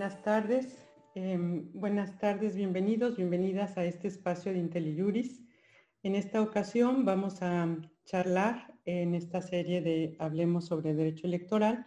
buenas tardes. Em, buenas tardes, bienvenidos, bienvenidas a este espacio de IntelliJuris. En esta ocasión vamos a charlar en esta serie de Hablemos sobre Derecho Electoral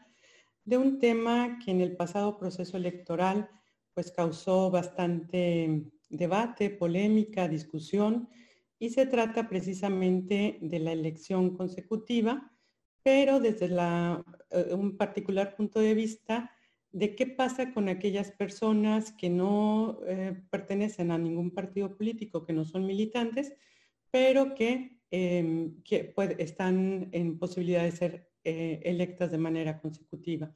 de un tema que en el pasado proceso electoral pues causó bastante debate, polémica, discusión y se trata precisamente de la elección consecutiva, pero desde eh, un particular punto de vista de qué pasa con aquellas personas que no eh, pertenecen a ningún partido político, que no son militantes, pero que, em, están en posibilidad de ser eh, electas de manera consecutiva.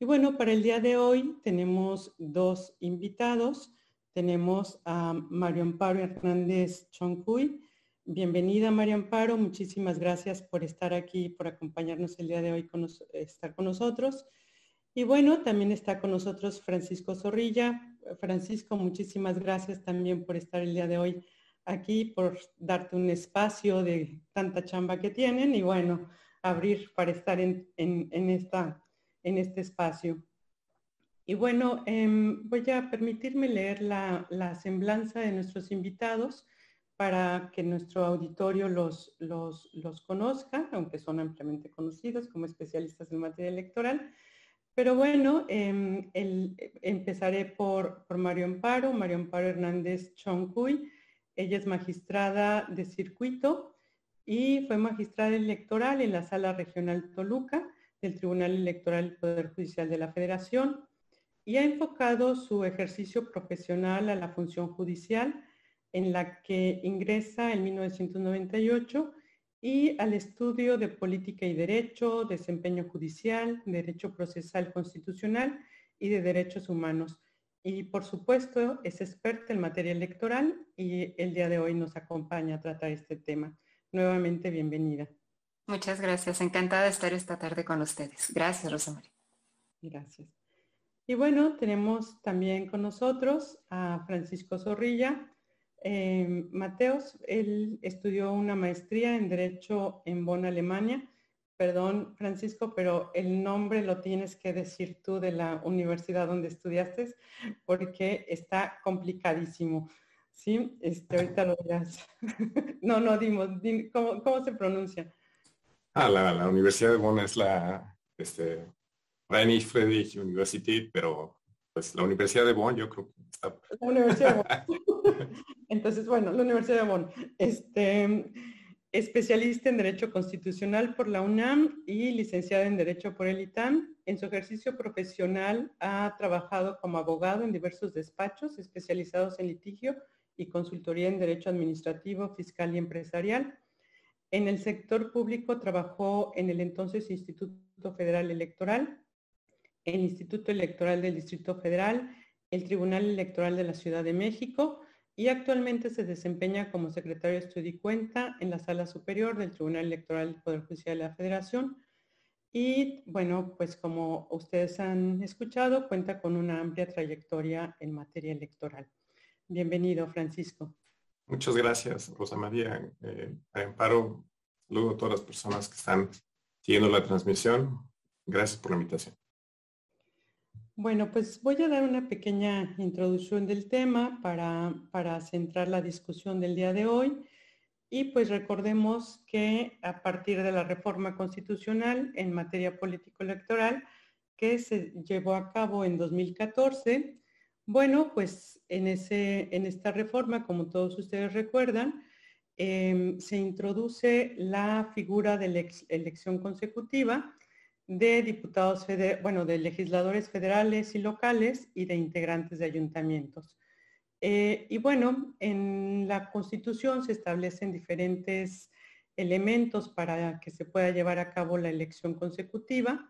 Y bueno, para el día de hoy tenemos dos invitados. Tenemos a Mario Amparo Hernández Choncuy. Bienvenida Mario Amparo, muchísimas gracias por estar aquí, por acompañarnos el día de hoy, con estar con nosotros. Y bueno, también está con nosotros Francisco Zorrilla. Francisco, muchísimas gracias también por estar el día de hoy aquí, por darte un espacio de tanta chamba que tienen y bueno, abrir para estar en, esta, en este espacio. Y bueno, em, voy a permitirme leer la, semblanza de nuestros invitados para que nuestro auditorio los, los, los conozca, aunque son ampliamente conocidos como especialistas en materia electoral. Pero bueno, em, empezaré por, Mario Amparo, Mario Amparo Hernández Choncuy. Ella es magistrada de circuito y fue magistrada electoral en la Sala Regional Toluca del Tribunal Electoral del Poder Judicial de la Federación y ha enfocado su ejercicio profesional a la función judicial en la que ingresa en 1998 y al estudio de política y derecho, desempeño judicial, derecho procesal constitucional y de derechos humanos. Y por supuesto es experta en materia electoral y el día de hoy nos acompaña a tratar este tema. Nuevamente, bienvenida. Muchas gracias. Encantada de estar esta tarde con ustedes. Gracias, Rosa María. Gracias. Y bueno, tenemos también con nosotros a Francisco Zorrilla, eh, Mateos, él estudió una maestría en Derecho en Bonn, Alemania. Perdón, Francisco, pero el nombre lo tienes que decir tú de la universidad donde estudiaste, porque está complicadísimo. Sí, este, ahorita lo dirás. no, no, dimos, ¿cómo, se pronuncia? Ah, la, Universidad de Bonn es la este, Friedrich University, pero pues la Universidad de Bonn yo creo que está... La Universidad de Bonn. Entonces, bueno, la Universidad de Bonn. Este, especialista en Derecho Constitucional por la UNAM y licenciada en Derecho por el ITAM. En su ejercicio profesional ha trabajado como abogado en diversos despachos especializados en litigio y consultoría en Derecho Administrativo, Fiscal y Empresarial. En el sector público trabajó en el entonces Instituto Federal Electoral, el Instituto Electoral del Distrito Federal, el Tribunal Electoral de la Ciudad de México y actualmente se desempeña como secretario de estudio y cuenta en la Sala Superior del Tribunal Electoral del Poder Judicial de la Federación. Y bueno, pues como ustedes han escuchado, cuenta con una amplia trayectoria en materia electoral. Bienvenido, Francisco. Muchas gracias, Rosa María. Eh, Amparo, luego a todas las personas que están siguiendo la transmisión. Gracias por la invitación. Bueno, pues voy a dar una pequeña introducción del tema para, centrar la discusión del día de hoy. Y pues recordemos que a partir de la reforma constitucional en materia político-electoral que se llevó a cabo en 2014, bueno, pues en, ese, en esta reforma, como todos ustedes recuerdan, em, se introduce la figura de la elección consecutiva de diputados, bueno, de legisladores federales y locales y de integrantes de ayuntamientos. Eh, y bueno, en la Constitución se establecen diferentes elementos para que se pueda llevar a cabo la elección consecutiva,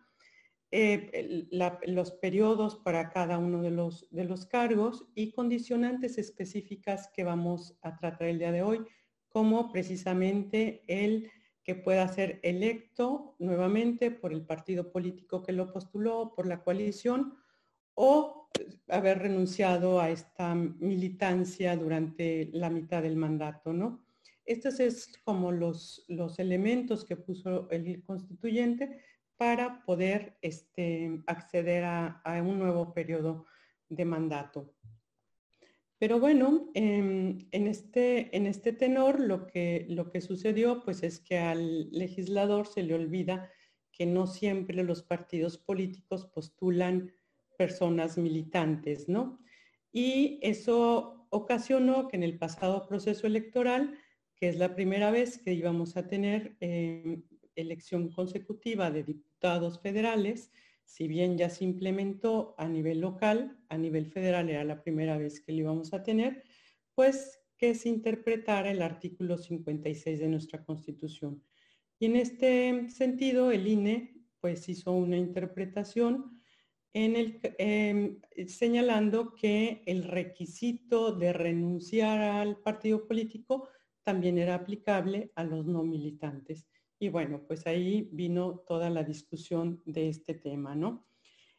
eh, los periodos para cada uno de los, de los cargos y condicionantes específicas que vamos a tratar el día de hoy, como precisamente el que pueda ser electo nuevamente por el partido político que lo postuló, por la coalición, o haber renunciado a esta militancia durante la mitad del mandato, ¿no? Estos es como los, los elementos que puso el constituyente para poder este, acceder a, un nuevo periodo de mandato. Pero bueno, em, en, este, en este tenor lo que, lo que sucedió pues es que al legislador se le olvida que no siempre los partidos políticos postulan personas militantes, ¿no? Y eso ocasionó que en el pasado proceso electoral, que es la primera vez que íbamos a tener em, elección consecutiva de diputados federales, si bien ya se implementó a nivel local, a nivel federal era la primera vez que lo íbamos a tener, pues que se interpretara el artículo 56 de nuestra Constitución. Y en este sentido, el INE pues hizo una interpretación em, señalando que el requisito de renunciar al partido político también era aplicable a los no militantes. Y bueno, pues ahí vino toda la discusión de este tema, ¿no?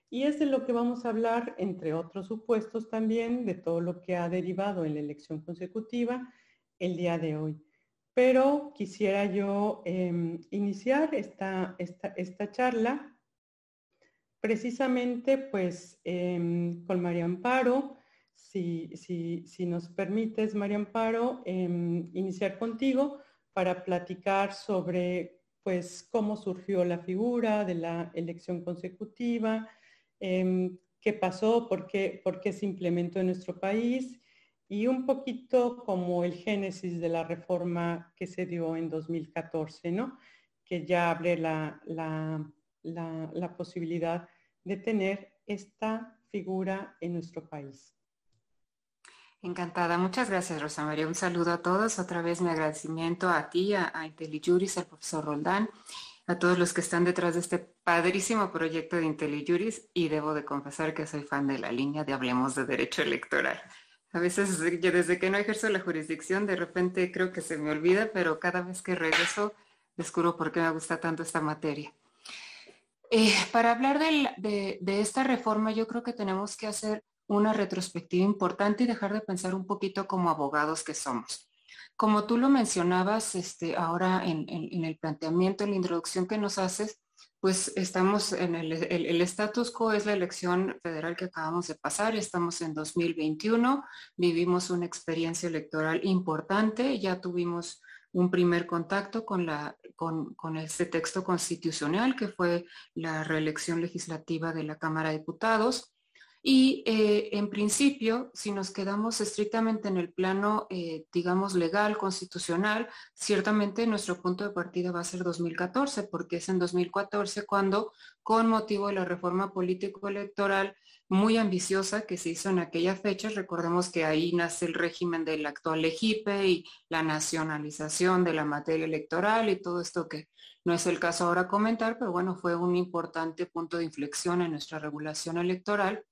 Y es de lo que vamos a hablar, entre otros supuestos también, de todo lo que ha derivado en la elección consecutiva el día de hoy. Pero quisiera yo em, iniciar esta, esta, charla precisamente pues em, con María Amparo. Si, si, si, nos permites, María Amparo, em, iniciar contigo para platicar sobre pues cómo surgió la figura de la elección consecutiva, em, qué pasó, por qué, por qué se implementó en nuestro país y un poquito como el génesis de la reforma que se dio en 2014, ¿no? que ya abre la, la, la posibilidad de tener esta figura en nuestro país. Encantada. Muchas gracias, Rosa María. Un saludo a todos. Otra vez mi agradecimiento a ti, a, a IntelliJuris, al profesor Roldán, a todos los que están detrás de este padrísimo proyecto de IntelliJuris y debo de confesar que soy fan de la línea de Hablemos de Derecho Electoral. A veces yo desde que no ejerzo la jurisdicción de repente creo que se me olvida, pero cada vez que regreso descubro por qué me gusta tanto esta materia. Eh, para hablar de, de esta reforma yo creo que tenemos que hacer una retrospectiva importante y dejar de pensar un poquito como abogados que somos. Como tú lo mencionabas este, ahora en, el planteamiento, en la introducción que nos haces, pues estamos en el, el, status quo es la elección federal que acabamos de pasar, estamos en 2021, vivimos una experiencia electoral importante, ya tuvimos un primer contacto con, la, con, con este texto constitucional que fue la reelección legislativa de la Cámara de Diputados. Y eh, en principio, si nos quedamos estrictamente en el plano, eh, digamos, legal, constitucional, ciertamente nuestro punto de partida va a ser 2014, porque es en 2014 cuando, con motivo de la reforma político-electoral muy ambiciosa que se hizo en aquella fecha, recordemos que ahí nace el régimen del actual EGIPE y la nacionalización de la materia electoral y todo esto que no es el caso ahora comentar, pero bueno, fue un importante punto de inflexión en nuestra regulación electoral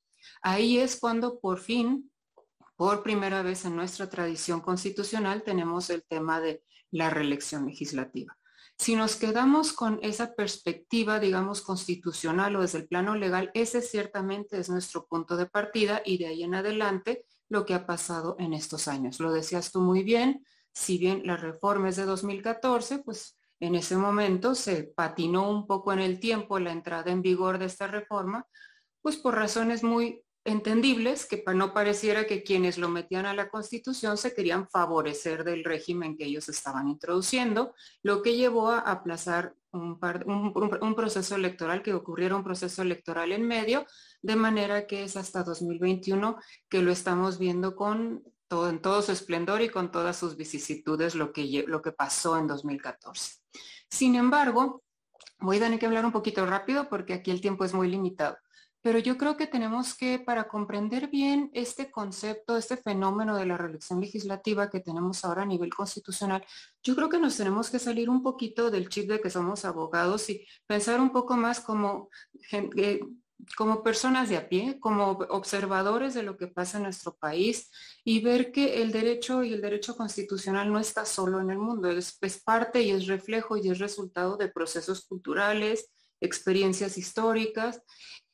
Ahí es cuando por fin, por primera vez en nuestra tradición constitucional, tenemos el tema de la reelección legislativa. Si nos quedamos con esa perspectiva, digamos, constitucional o desde el plano legal, ese ciertamente es nuestro punto de partida y de ahí en adelante lo que ha pasado en estos años. Lo decías tú muy bien, si bien la reforma es de 2014, pues en ese momento se patinó un poco en el tiempo la entrada en vigor de esta reforma, pues por razones muy entendibles, que no pareciera que quienes lo metían a la Constitución se querían favorecer del régimen que ellos estaban introduciendo, lo que llevó a aplazar un, proceso electoral, que ocurriera un proceso electoral en medio, de manera que es hasta 2021 que lo estamos viendo con todo, en todo su esplendor y con todas sus vicisitudes lo que, lo que pasó en 2014. Sin embargo, voy a tener que hablar un poquito rápido porque aquí el tiempo es muy limitado. Pero yo creo que tenemos que, para comprender bien este concepto, este fenómeno de la reelección legislativa que tenemos ahora a nivel constitucional, yo creo que nos tenemos que salir un poquito del chip de que somos abogados y pensar un poco más como, eh, como personas de a pie, como observadores de lo que pasa en nuestro país y ver que el derecho y el derecho constitucional no está solo en el mundo, es, es parte y es reflejo y es resultado de procesos culturales, experiencias históricas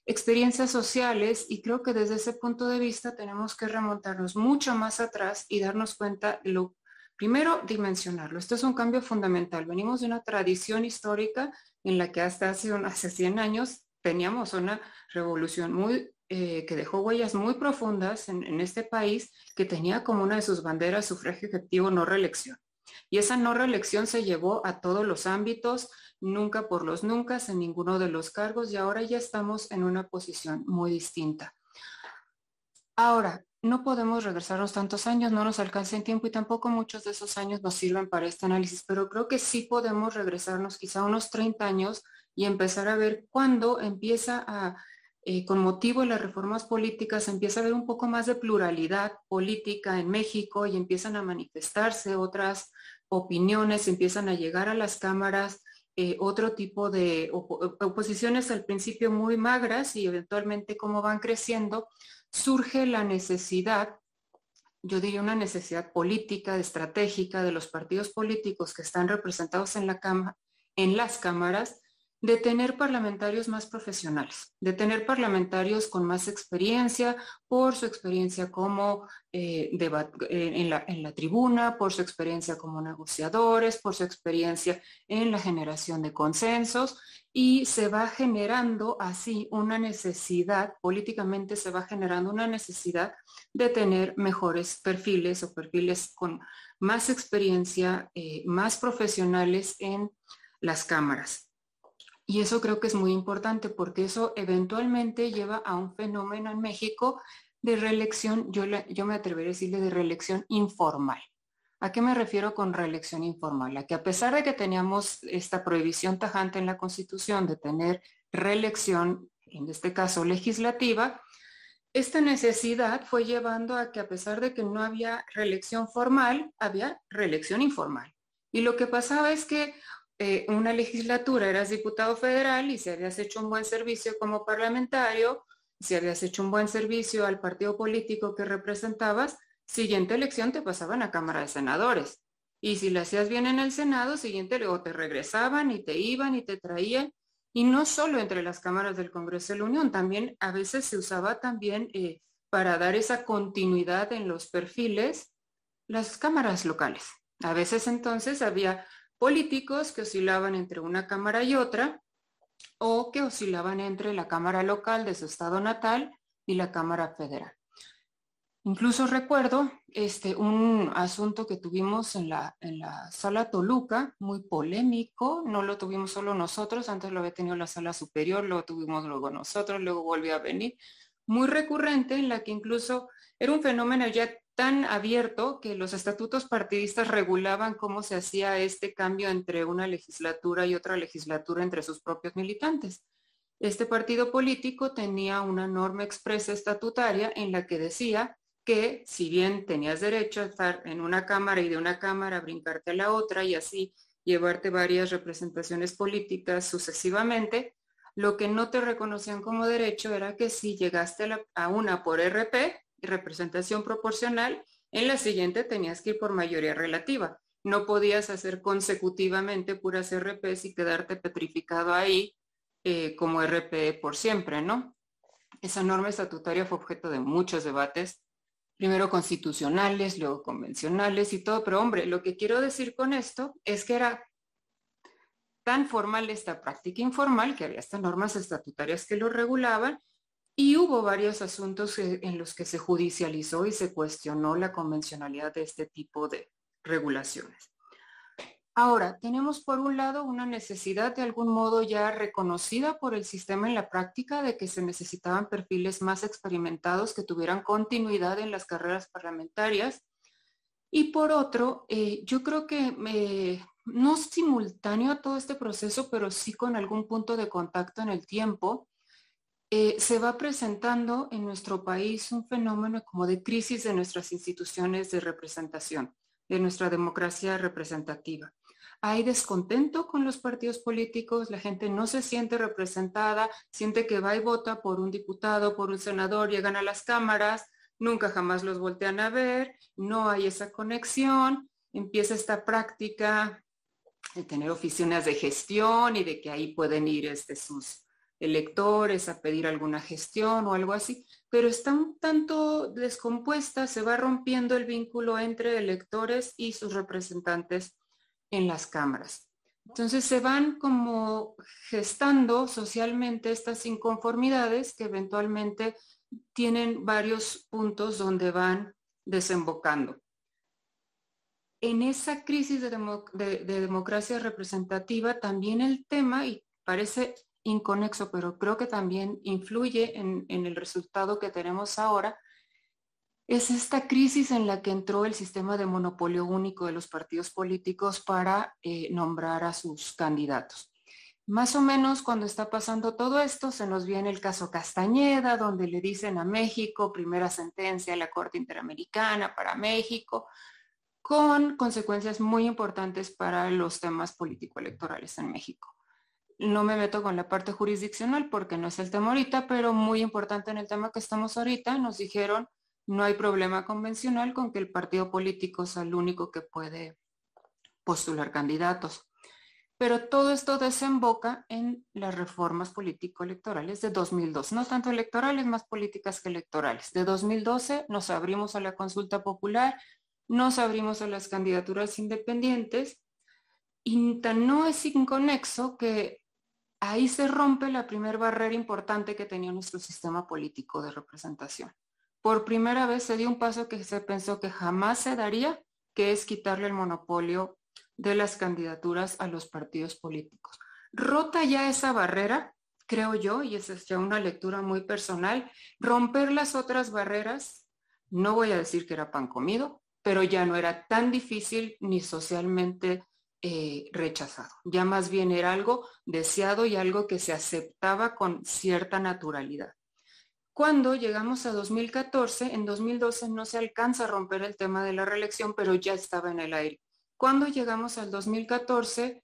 experiencias sociales y creo que desde ese punto de vista tenemos que remontarnos mucho más atrás y darnos cuenta lo primero dimensionarlo. Esto es un cambio fundamental. Venimos de una tradición histórica en la que hasta hace, hace 100 años teníamos una revolución muy eh, que dejó huellas muy profundas en, este país, que tenía como una de sus banderas sufragio efectivo no reelección. Y esa no reelección se llevó a todos los ámbitos, nunca por los nunca, en ninguno de los cargos, y ahora ya estamos en una posición muy distinta. Ahora, no podemos regresarnos tantos años, no nos alcanza en tiempo y tampoco muchos de esos años nos sirven para este análisis, pero creo que sí podemos regresarnos quizá unos 30 años y empezar a ver cuándo empieza a, eh, con motivo de las reformas políticas, empieza a haber un poco más de pluralidad política en México y empiezan a manifestarse otras opiniones, empiezan a llegar a las cámaras eh, otro tipo de oposiciones al principio muy magras y eventualmente como van creciendo, surge la necesidad, yo diría una necesidad política, estratégica de los partidos políticos que están representados en, la en las cámaras de tener parlamentarios más profesionales, de tener parlamentarios con más experiencia por su experiencia como eh, eh, en, la, tribuna, por su experiencia como negociadores, por su experiencia en la generación de consensos y se va generando así una necesidad, políticamente se va generando una necesidad de tener mejores perfiles o perfiles con más experiencia, eh, más profesionales en las cámaras. Y eso creo que es muy importante porque eso eventualmente lleva a un fenómeno en México de reelección, yo, yo me atrevería a decirle de reelección informal. ¿A qué me refiero con reelección informal? A que a pesar de que teníamos esta prohibición tajante en la Constitución de tener reelección, en este caso legislativa, esta necesidad fue llevando a que a pesar de que no había reelección formal, había reelección informal. Y lo que pasaba es que eh, una legislatura eras diputado federal y si habías hecho un buen servicio como parlamentario, si habías hecho un buen servicio al partido político que representabas, siguiente elección te pasaban a Cámara de Senadores. Y si lo hacías bien en el Senado, siguiente luego te regresaban y te iban y te traían. Y no solo entre las cámaras del Congreso de la Unión, también a veces se usaba también eh, para dar esa continuidad en los perfiles las cámaras locales. A veces entonces había políticos que oscilaban entre una cámara y otra o que oscilaban entre la cámara local de su estado natal y la cámara federal. Incluso recuerdo este, un asunto que tuvimos en la, en la sala Toluca, muy polémico, no lo tuvimos solo nosotros, antes lo había tenido la sala superior, lo tuvimos luego nosotros, luego volvió a venir, muy recurrente en la que incluso era un fenómeno ya tan abierto que los estatutos partidistas regulaban cómo se hacía este cambio entre una legislatura y otra legislatura entre sus propios militantes. Este partido político tenía una norma expresa estatutaria en la que decía que si bien tenías derecho a estar en una cámara y de una cámara brincarte a la otra y así llevarte varias representaciones políticas sucesivamente, lo que no te reconocían como derecho era que si llegaste a, una por RP, representación proporcional, en la siguiente tenías que ir por mayoría relativa. No podías hacer consecutivamente puras RPs y quedarte petrificado ahí eh, como RP por siempre, ¿no? Esa norma estatutaria fue objeto de muchos debates, primero constitucionales, luego convencionales y todo, pero hombre, lo que quiero decir con esto es que era tan formal esta práctica informal que había estas normas estatutarias que lo regulaban y hubo varios asuntos en los que se judicializó y se cuestionó la convencionalidad de este tipo de regulaciones. Ahora, tenemos por un lado una necesidad de algún modo ya reconocida por el sistema en la práctica de que se necesitaban perfiles más experimentados que tuvieran continuidad en las carreras parlamentarias. Y por otro, eh, yo creo que eh, no simultáneo a todo este proceso, pero sí con algún punto de contacto en el tiempo, eh, se va presentando en nuestro país un fenómeno como de crisis de nuestras instituciones de representación, de nuestra democracia representativa. Hay descontento con los partidos políticos, la gente no se siente representada, siente que va y vota por un diputado, por un senador, llegan a las cámaras, nunca jamás los voltean a ver, no hay esa conexión, empieza esta práctica de tener oficinas de gestión y de que ahí pueden ir este, sus electores a pedir alguna gestión o algo así, pero está un tanto descompuesta, se va rompiendo el vínculo entre electores y sus representantes en las cámaras. Entonces se van como gestando socialmente estas inconformidades que eventualmente tienen varios puntos donde van desembocando. En esa crisis de, democracia representativa también el tema, y parece inconexo, pero creo que también influye en el resultado que tenemos ahora, es esta crisis en la que entró el sistema de monopolio único de los partidos políticos para eh, nombrar a sus candidatos. Más o menos cuando está pasando todo esto, se nos viene el caso Castañeda, donde le dicen a México, primera sentencia de la Corte Interamericana para México, con consecuencias muy importantes para los temas político-electorales en México. No me meto con la parte jurisdiccional porque no es el tema ahorita, pero muy importante en el tema que estamos ahorita, nos dijeron no hay problema convencional con que el partido político sea el único que puede postular candidatos. Pero todo esto desemboca en las reformas político-electorales de 2012, no tanto electorales, más políticas que electorales. De 2012 nos abrimos a la consulta popular, nos abrimos a las candidaturas independientes y no es inconexo que ahí se rompe la primera barrera importante que tenía nuestro sistema político de representación por primera vez se dio un paso que se pensó que jamás se daría, que es quitarle el monopolio de las candidaturas a los partidos políticos. Rota ya esa barrera, creo yo, y esa es ya una lectura muy personal, romper las otras barreras, no voy a decir que era pan comido, pero ya no era tan difícil ni socialmente eh, rechazado. Ya más bien era algo deseado y algo que se aceptaba con cierta naturalidad. Cuando llegamos a 2014, en 2012 no se alcanza a romper el tema de la reelección, pero ya estaba en el aire. Cuando llegamos al 2014,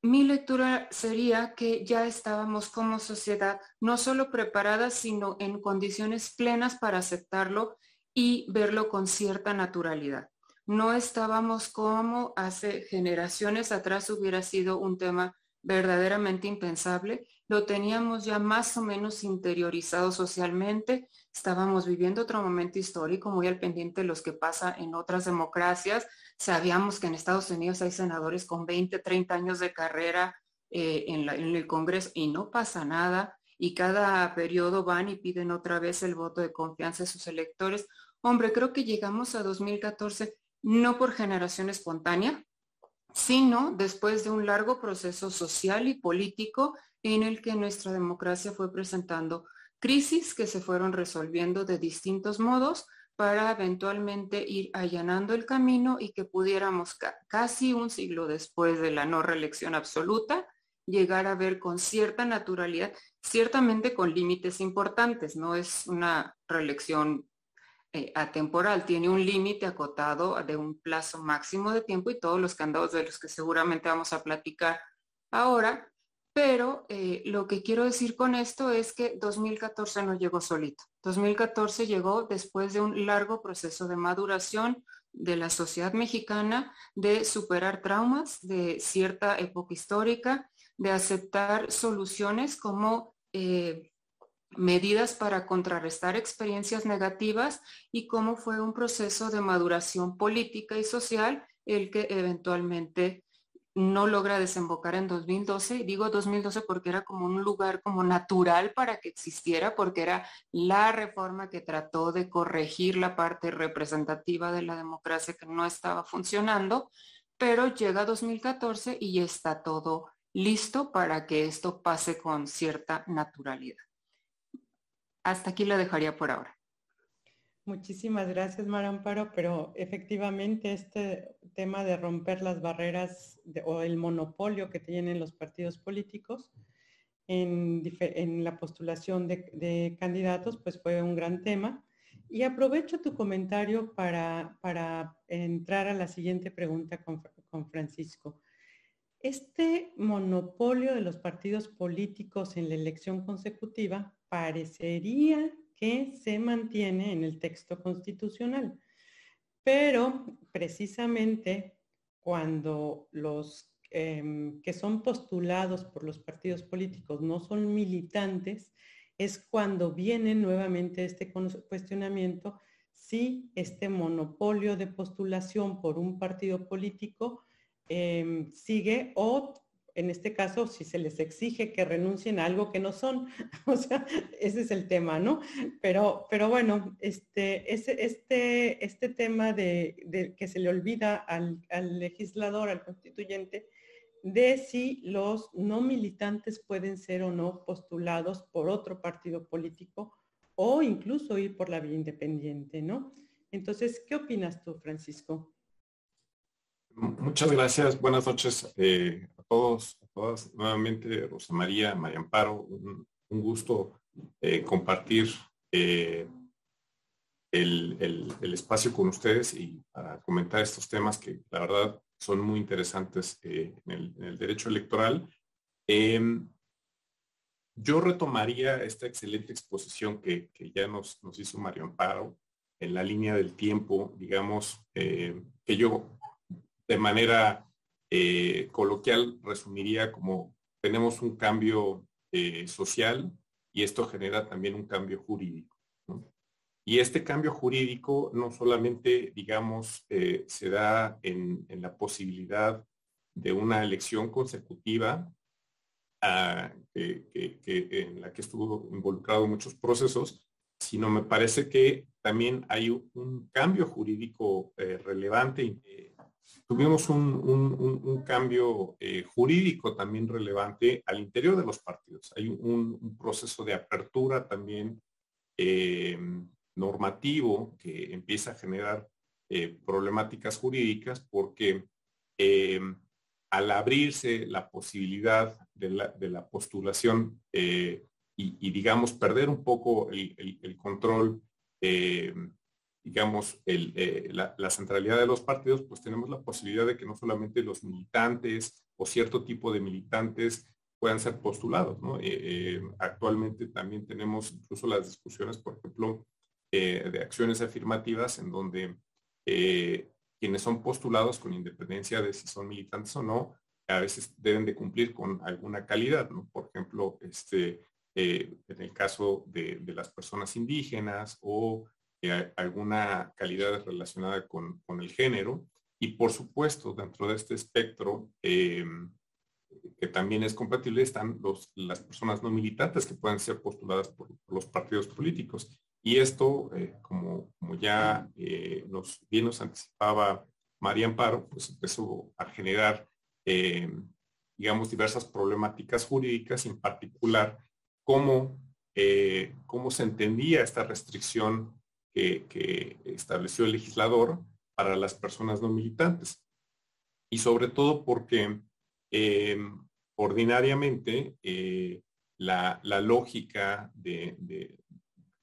mi lectura sería que ya estábamos como sociedad no solo preparadas, sino en condiciones plenas para aceptarlo y verlo con cierta naturalidad. No estábamos como hace generaciones atrás hubiera sido un tema verdaderamente impensable lo teníamos ya más o menos interiorizado socialmente, estábamos viviendo otro momento histórico muy al pendiente de los que pasa en otras democracias. Sabíamos que en Estados Unidos hay senadores con 20, 30 años de carrera eh, en, en el Congreso y no pasa nada y cada periodo van y piden otra vez el voto de confianza de sus electores. Hombre, creo que llegamos a 2014 no por generación espontánea, sino después de un largo proceso social y político en el que nuestra democracia fue presentando crisis que se fueron resolviendo de distintos modos para eventualmente ir allanando el camino y que pudiéramos casi un siglo después de la no reelección absoluta llegar a ver con cierta naturalidad, ciertamente con límites importantes, no es una reelección eh, atemporal, tiene un límite acotado de un plazo máximo de tiempo y todos los candados de los que seguramente vamos a platicar ahora, pero eh, lo que quiero decir con esto es que 2014 no llegó solito. 2014 llegó después de un largo proceso de maduración de la sociedad mexicana, de superar traumas de cierta época histórica, de aceptar soluciones como eh, medidas para contrarrestar experiencias negativas y cómo fue un proceso de maduración política y social el que eventualmente no logra desembocar en 2012. Digo 2012 porque era como un lugar como natural para que existiera, porque era la reforma que trató de corregir la parte representativa de la democracia que no estaba funcionando, pero llega 2014 y está todo listo para que esto pase con cierta naturalidad. Hasta aquí lo dejaría por ahora. Muchísimas gracias, Maramparo, pero efectivamente este tema de romper las barreras o el monopolio que tienen los partidos políticos en, la postulación de, candidatos, pues fue un gran tema. Y aprovecho tu comentario para, entrar a la siguiente pregunta con Francisco. Este monopolio de los partidos políticos en la elección consecutiva parecería que se mantiene en el texto constitucional. Pero precisamente cuando los em, que son postulados por los partidos políticos no son militantes, es cuando viene nuevamente este cuestionamiento si este monopolio de postulación por un partido político em, sigue o en este caso, si se les exige que renuncien a algo que no son. O sea, ese es el tema, ¿no? Pero, pero bueno, este, este, este tema de, que se le olvida al, legislador, al constituyente, de si los no militantes pueden ser o no postulados por otro partido político o incluso ir por la vía independiente, ¿no? Entonces, ¿qué opinas tú, Francisco? Muchas gracias. Buenas noches eh, a todos, a todas. Nuevamente, Rosa María, María Amparo, un, gusto eh, compartir eh, el, espacio con ustedes y para comentar estos temas que la verdad son muy interesantes en el, derecho electoral. Em, yo retomaría esta excelente exposición que, ya nos, nos hizo María Amparo en la línea del tiempo, digamos, que yo de manera eh, coloquial resumiría como tenemos un cambio eh, social y esto genera también un cambio jurídico. Y este cambio jurídico no solamente, digamos, eh, se da en, la posibilidad de una elección consecutiva ah, en la que estuvo involucrado muchos procesos, sino me parece que también hay un, cambio jurídico relevante tuvimos un, cambio eh, jurídico también relevante al interior de los partidos. Hay un, proceso de apertura también eh, normativo que empieza a generar eh, problemáticas jurídicas porque al abrirse la posibilidad de la, postulación y, digamos, perder un poco el control digamos, eh, la, centralidad de los partidos, pues tenemos la posibilidad de que no solamente los militantes o cierto tipo de militantes puedan ser postulados. Eh, eh, actualmente también tenemos incluso las discusiones, por ejemplo, de acciones afirmativas en donde quienes son postulados con independencia de si son militantes o no, a veces deben de cumplir con alguna calidad. ¿no? Por ejemplo, este, en el caso de las personas indígenas o alguna calidad relacionada con, el género. Y por supuesto, dentro de este espectro, em, que también es compatible, están los, las personas no militantes que pueden ser postuladas por, los partidos políticos. Y esto, eh, como, ya eh, nos, bien nos anticipaba María Amparo, pues empezó a generar, digamos, diversas problemáticas jurídicas, en particular, cómo, eh, cómo se entendía esta restricción que, estableció el legislador para las personas no militantes. Y sobre todo porque em, ordinariamente eh, la, lógica de, de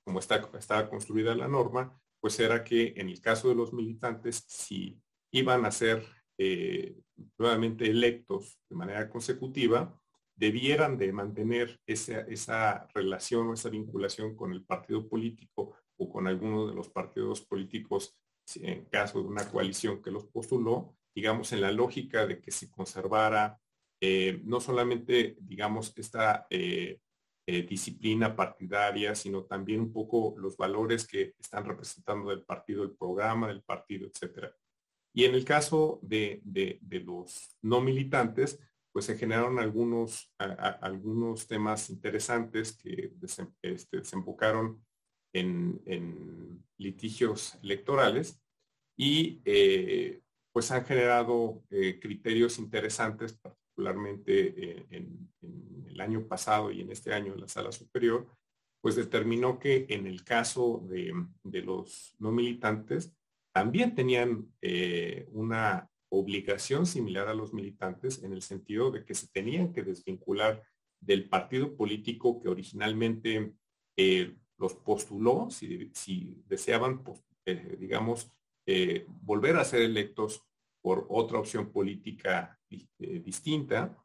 cómo está, estaba construida la norma, pues era que en el caso de los militantes, si iban a ser eh, nuevamente electos de manera consecutiva, debieran de mantener esa, esa relación o esa vinculación con el partido político o con alguno de los partidos políticos en caso de una coalición que los postuló, digamos, en la lógica de que se conservara eh, no solamente, digamos, esta eh, eh, disciplina partidaria, sino también un poco los valores que están representando del partido, el programa del partido, etcétera. Y en el caso de, los no militantes, pues se generaron algunos, algunos temas interesantes que este, desembocaron en, litigios electorales y eh, pues han generado eh, criterios interesantes, particularmente eh, en, el año pasado y en este año en la sala superior, pues determinó que en el caso de, de los no militantes también tenían una obligación similar a los militantes en el sentido de que se tenían que desvincular del partido político que originalmente los postuló, si, deseaban, pues, eh, digamos, eh, volver a ser electos por otra opción política eh, distinta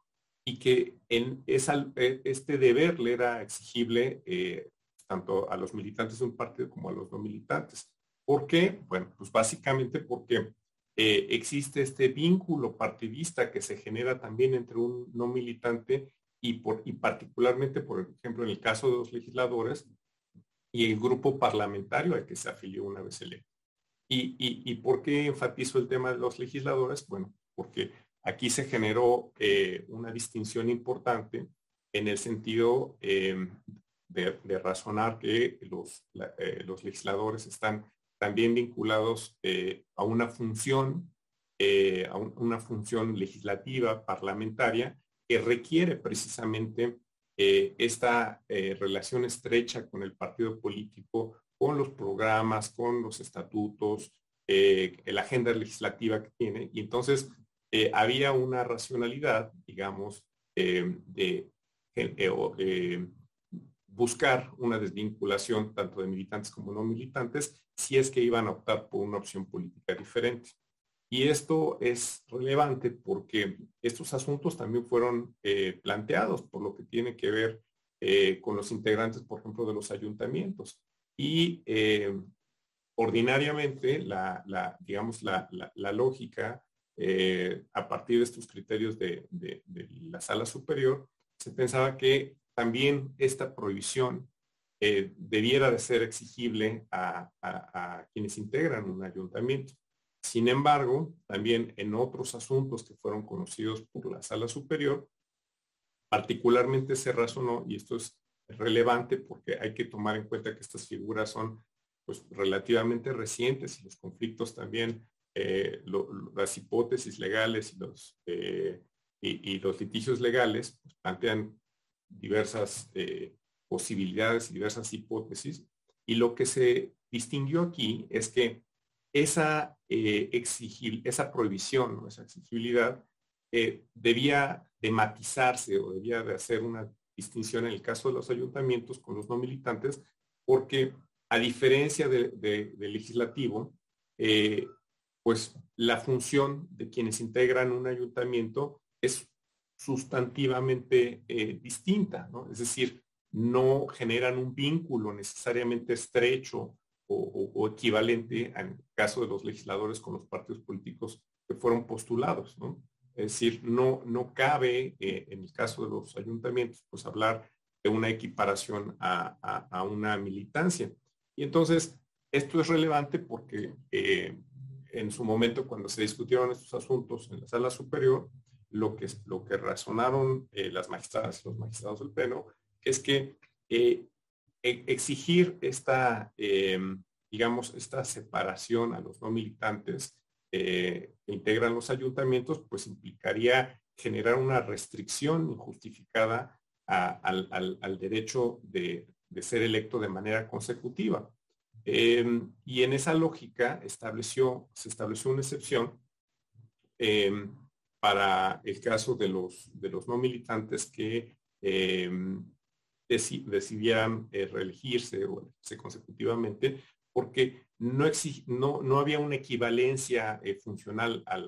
y que en esa, este deber le era exigible tanto a los militantes de un partido como a los no militantes. ¿Por qué? Bueno, pues básicamente porque existe este vínculo partidista que se genera también entre un no militante y, por, y particularmente, por ejemplo, en el caso de los legisladores, y el grupo parlamentario al que se afilió una vez electo. ¿Y, y, por qué enfatizo el tema de los legisladores? Bueno, porque aquí se generó una distinción importante en el sentido de, razonar que los, los legisladores están también vinculados a una función eh, a una función legislativa, parlamentaria, que requiere precisamente eh, esta eh, relación estrecha con el partido político, con los programas, con los estatutos, la agenda legislativa que tiene. Y entonces había una racionalidad, digamos, de buscar una desvinculación tanto de militantes como no militantes si es que iban a optar por una opción política diferente. Y esto es relevante porque estos asuntos también fueron eh, planteados por lo que tiene que ver eh, con los integrantes, por ejemplo, de los ayuntamientos. Y eh, ordinariamente, la, digamos, la, lógica a partir de estos criterios de, la sala superior, se pensaba que también esta prohibición debiera de ser exigible a quienes integran un ayuntamiento. Sin embargo, también en otros asuntos que fueron conocidos por la sala superior, particularmente se razonó, y esto es relevante porque hay que tomar en cuenta que estas figuras son pues, relativamente recientes y los conflictos también, eh, las hipótesis legales y los, eh, y, los litigios legales pues, plantean diversas eh, posibilidades y diversas hipótesis. Y lo que se distinguió aquí es que esa, eh, esa prohibición, esa exigibilidad, eh, debía de matizarse o debía de hacer una distinción en el caso de los ayuntamientos con los no militantes, porque a diferencia del legislativo, eh, pues la función de quienes integran un ayuntamiento es sustantivamente distinta, ¿no? Es decir, no generan un vínculo necesariamente estrecho o, equivalente en el caso de los legisladores con los partidos políticos que fueron postulados. ¿no? Es decir, no, no cabe eh, en el caso de los ayuntamientos pues hablar de una equiparación a, una militancia. Y entonces, esto es relevante porque eh, en su momento cuando se discutieron estos asuntos en la sala superior, lo que, lo que razonaron eh, las magistradas y los magistrados del Pleno es que exigir esta, em, digamos, esta separación a los no militantes eh, que integran los ayuntamientos, pues implicaría generar una restricción injustificada al, derecho de, ser electo de manera consecutiva. Em, y en esa lógica se estableció una excepción em, para el caso de los, de los no militantes que decidieran eh, reelegirse o consecutivamente, porque no, no, no había una equivalencia eh, funcional a,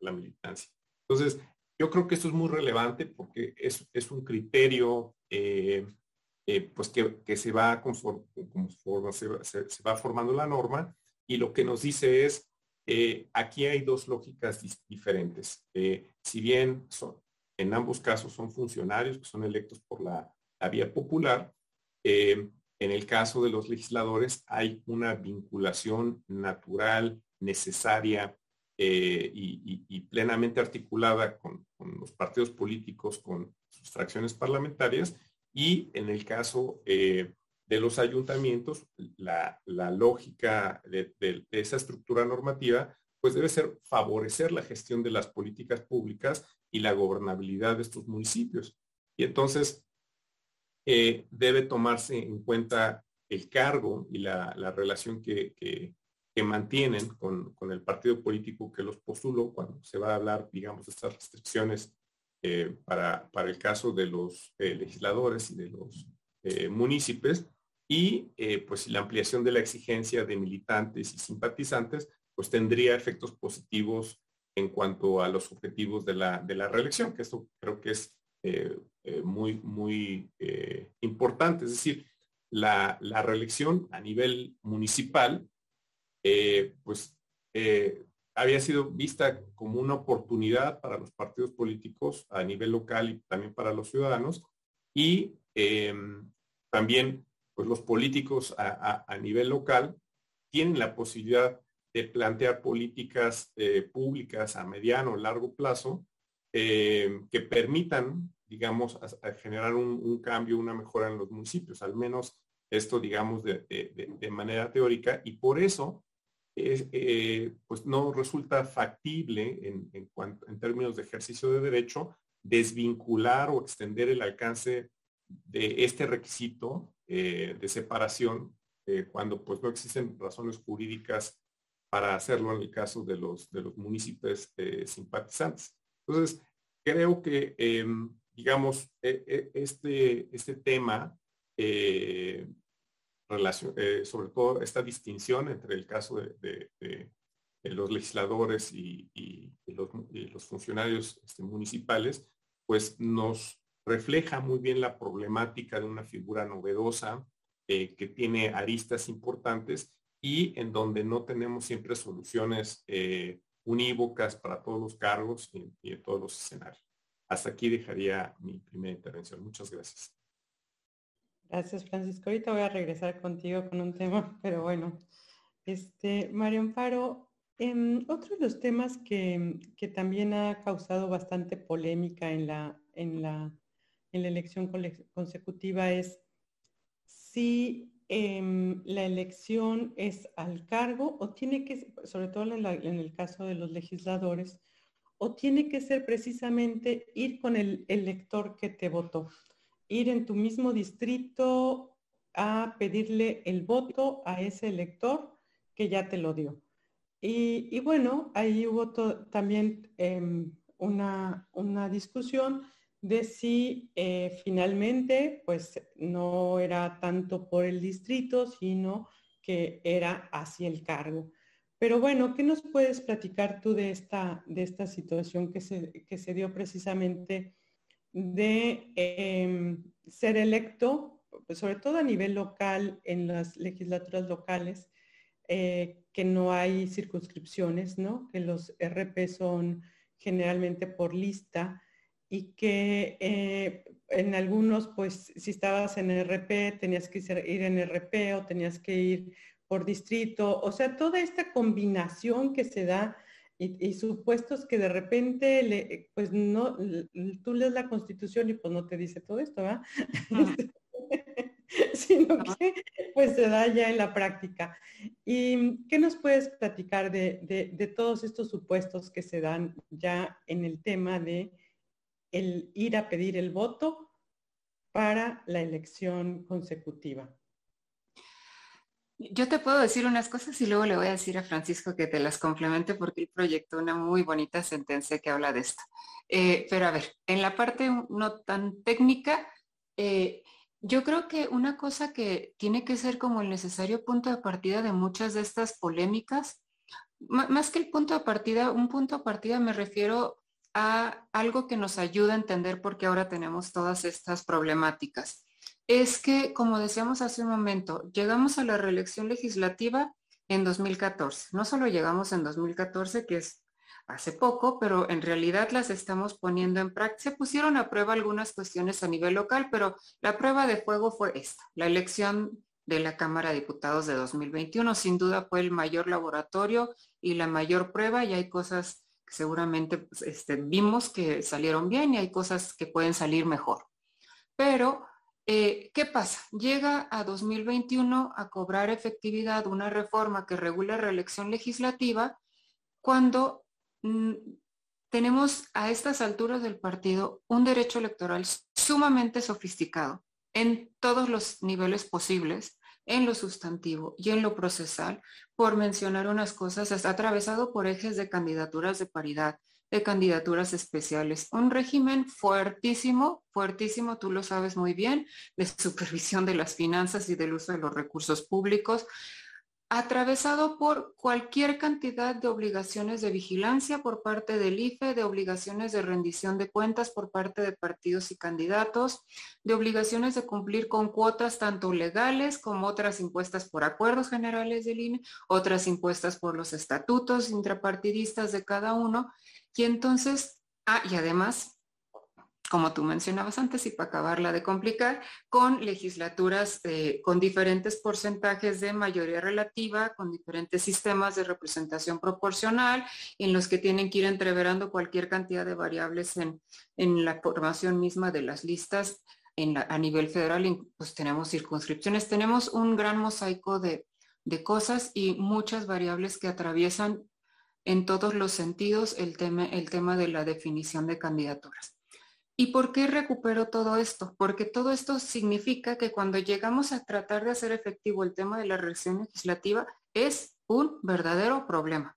la, militancia. Entonces, yo creo que esto es muy relevante porque es, es un criterio eh, pues que, se va conforme, se, se, va formando la norma y lo que nos dice es, aquí hay dos lógicas diferentes. si bien son, en ambos casos son funcionarios que son electos por la la vía popular, eh, en el caso de los legisladores hay una vinculación natural, necesaria eh, y, plenamente articulada con, los partidos políticos, con sus fracciones parlamentarias y en el caso eh, de los ayuntamientos, la, lógica de, de, esa estructura normativa pues debe ser favorecer la gestión de las políticas públicas y la gobernabilidad de estos municipios. Y entonces, eh, debe tomarse en cuenta el cargo y la, relación que, mantienen con, el partido político que los postuló cuando se va a hablar, digamos, de estas restricciones eh, para, el caso de los eh, legisladores y de los municipios. Y pues la ampliación de la exigencia de militantes y simpatizantes pues tendría efectos positivos en cuanto a los objetivos de la, de la reelección, que esto creo que es eh, eh, muy, muy eh, importante. Es decir, la, reelección a nivel municipal, pues había sido vista como una oportunidad para los partidos políticos a nivel local y también para los ciudadanos. Y también, pues los políticos a, nivel local tienen la posibilidad de plantear políticas públicas a mediano o largo plazo que permitan, digamos, generar un, cambio, una mejora en los municipios, al menos esto, digamos, de, manera teórica, y por eso eh, pues no resulta factible en, en términos de ejercicio de derecho desvincular o extender el alcance de este requisito de separación cuando pues no existen razones jurídicas para hacerlo en el caso de los, de los municipios eh, simpatizantes. Entonces, creo que, em, digamos, e, e, este, este tema, eh, eh, sobre todo esta distinción entre el caso de, los legisladores y, los, funcionarios este, municipales, pues nos refleja muy bien la problemática de una figura novedosa que tiene aristas importantes y en donde no tenemos siempre soluciones eh, unívocas para todos los cargos y, en todos los escenarios. Hasta aquí dejaría mi primera intervención. Muchas gracias. Gracias, Francisco. Ahorita voy a regresar contigo con un tema, pero bueno. Este, Mario Amparo, em, otro de los temas que, que, también ha causado bastante polémica en la, en la, en la elección consecutiva es si Em, la elección es al cargo o tiene que, sobre todo en, el caso de los legisladores, o tiene que ser precisamente ir con el elector que te votó, ir en tu mismo distrito a pedirle el voto a ese elector que ya te lo dio. Y, bueno, ahí hubo también em, una, una discusión de si eh, finalmente pues no era tanto por el distrito, sino que era hacia el cargo. Pero bueno, ¿qué nos puedes platicar tú de esta, de esta situación que se, que se dio precisamente de em, ser electo, pues, sobre todo a nivel local, en las legislaturas locales, eh, que no hay circunscripciones, ¿no? Que los RP son generalmente por lista y que eh, en algunos, pues si estabas en RP, tenías que ir en RP o tenías que ir por distrito, o sea, toda esta combinación que se da y, supuestos que de repente, le, pues no, tú lees la constitución y pues no te dice todo esto, ¿verdad? sino que pues se da ya en la práctica. ¿Y qué nos puedes platicar de, de todos estos supuestos que se dan ya en el tema de el ir a pedir el voto para la elección consecutiva. Yo te puedo decir unas cosas y luego le voy a decir a Francisco que te las complemente porque él proyectó una muy bonita sentencia que habla de esto. Eh, pero a ver, en la parte no tan técnica, eh, yo creo que una cosa que tiene que ser como el necesario punto de partida de muchas de estas polémicas, más que el punto de partida, un punto de partida me refiero a algo que nos ayuda a entender por qué ahora tenemos todas estas problemáticas. Es que, como decíamos hace un momento, llegamos a la reelección legislativa en 2014. No solo llegamos en 2014, que es hace poco, pero en realidad las estamos poniendo en práctica. Se pusieron a prueba algunas cuestiones a nivel local, pero la prueba de fuego fue esta, la elección de la Cámara de Diputados de 2021. Sin duda fue el mayor laboratorio y la mayor prueba y hay cosas seguramente pues, este, vimos que salieron bien y hay cosas que pueden salir mejor. Pero, eh, ¿qué pasa? Llega a 2021 a cobrar efectividad una reforma que regula reelección legislativa cuando mm, tenemos a estas alturas del partido un derecho electoral sumamente sofisticado en todos los niveles posibles en lo sustantivo y en lo procesal, por mencionar unas cosas, está atravesado por ejes de candidaturas de paridad, de candidaturas especiales, un régimen fuertísimo, fuertísimo, tú lo sabes muy bien, de supervisión de las finanzas y del uso de los recursos públicos, atravesado por cualquier cantidad de obligaciones de vigilancia por parte del IFE, de obligaciones de rendición de cuentas por parte de partidos y candidatos, de obligaciones de cumplir con cuotas tanto legales como otras impuestas por acuerdos generales del INE, otras impuestas por los estatutos intrapartidistas de cada uno. Y entonces, ah, y además como tú mencionabas antes, y para acabarla de complicar, con legislaturas eh, con diferentes porcentajes de mayoría relativa, con diferentes sistemas de representación proporcional, en los que tienen que ir entreverando cualquier cantidad de variables en, la formación misma de las listas a nivel federal, pues tenemos circunscripciones, tenemos un gran mosaico de, de cosas y muchas variables que atraviesan en todos los sentidos el tema, el tema de la definición de candidaturas. ¿Y por qué recupero todo esto? Porque todo esto significa que cuando llegamos a tratar de hacer efectivo el tema de la reacción legislativa, es un verdadero problema.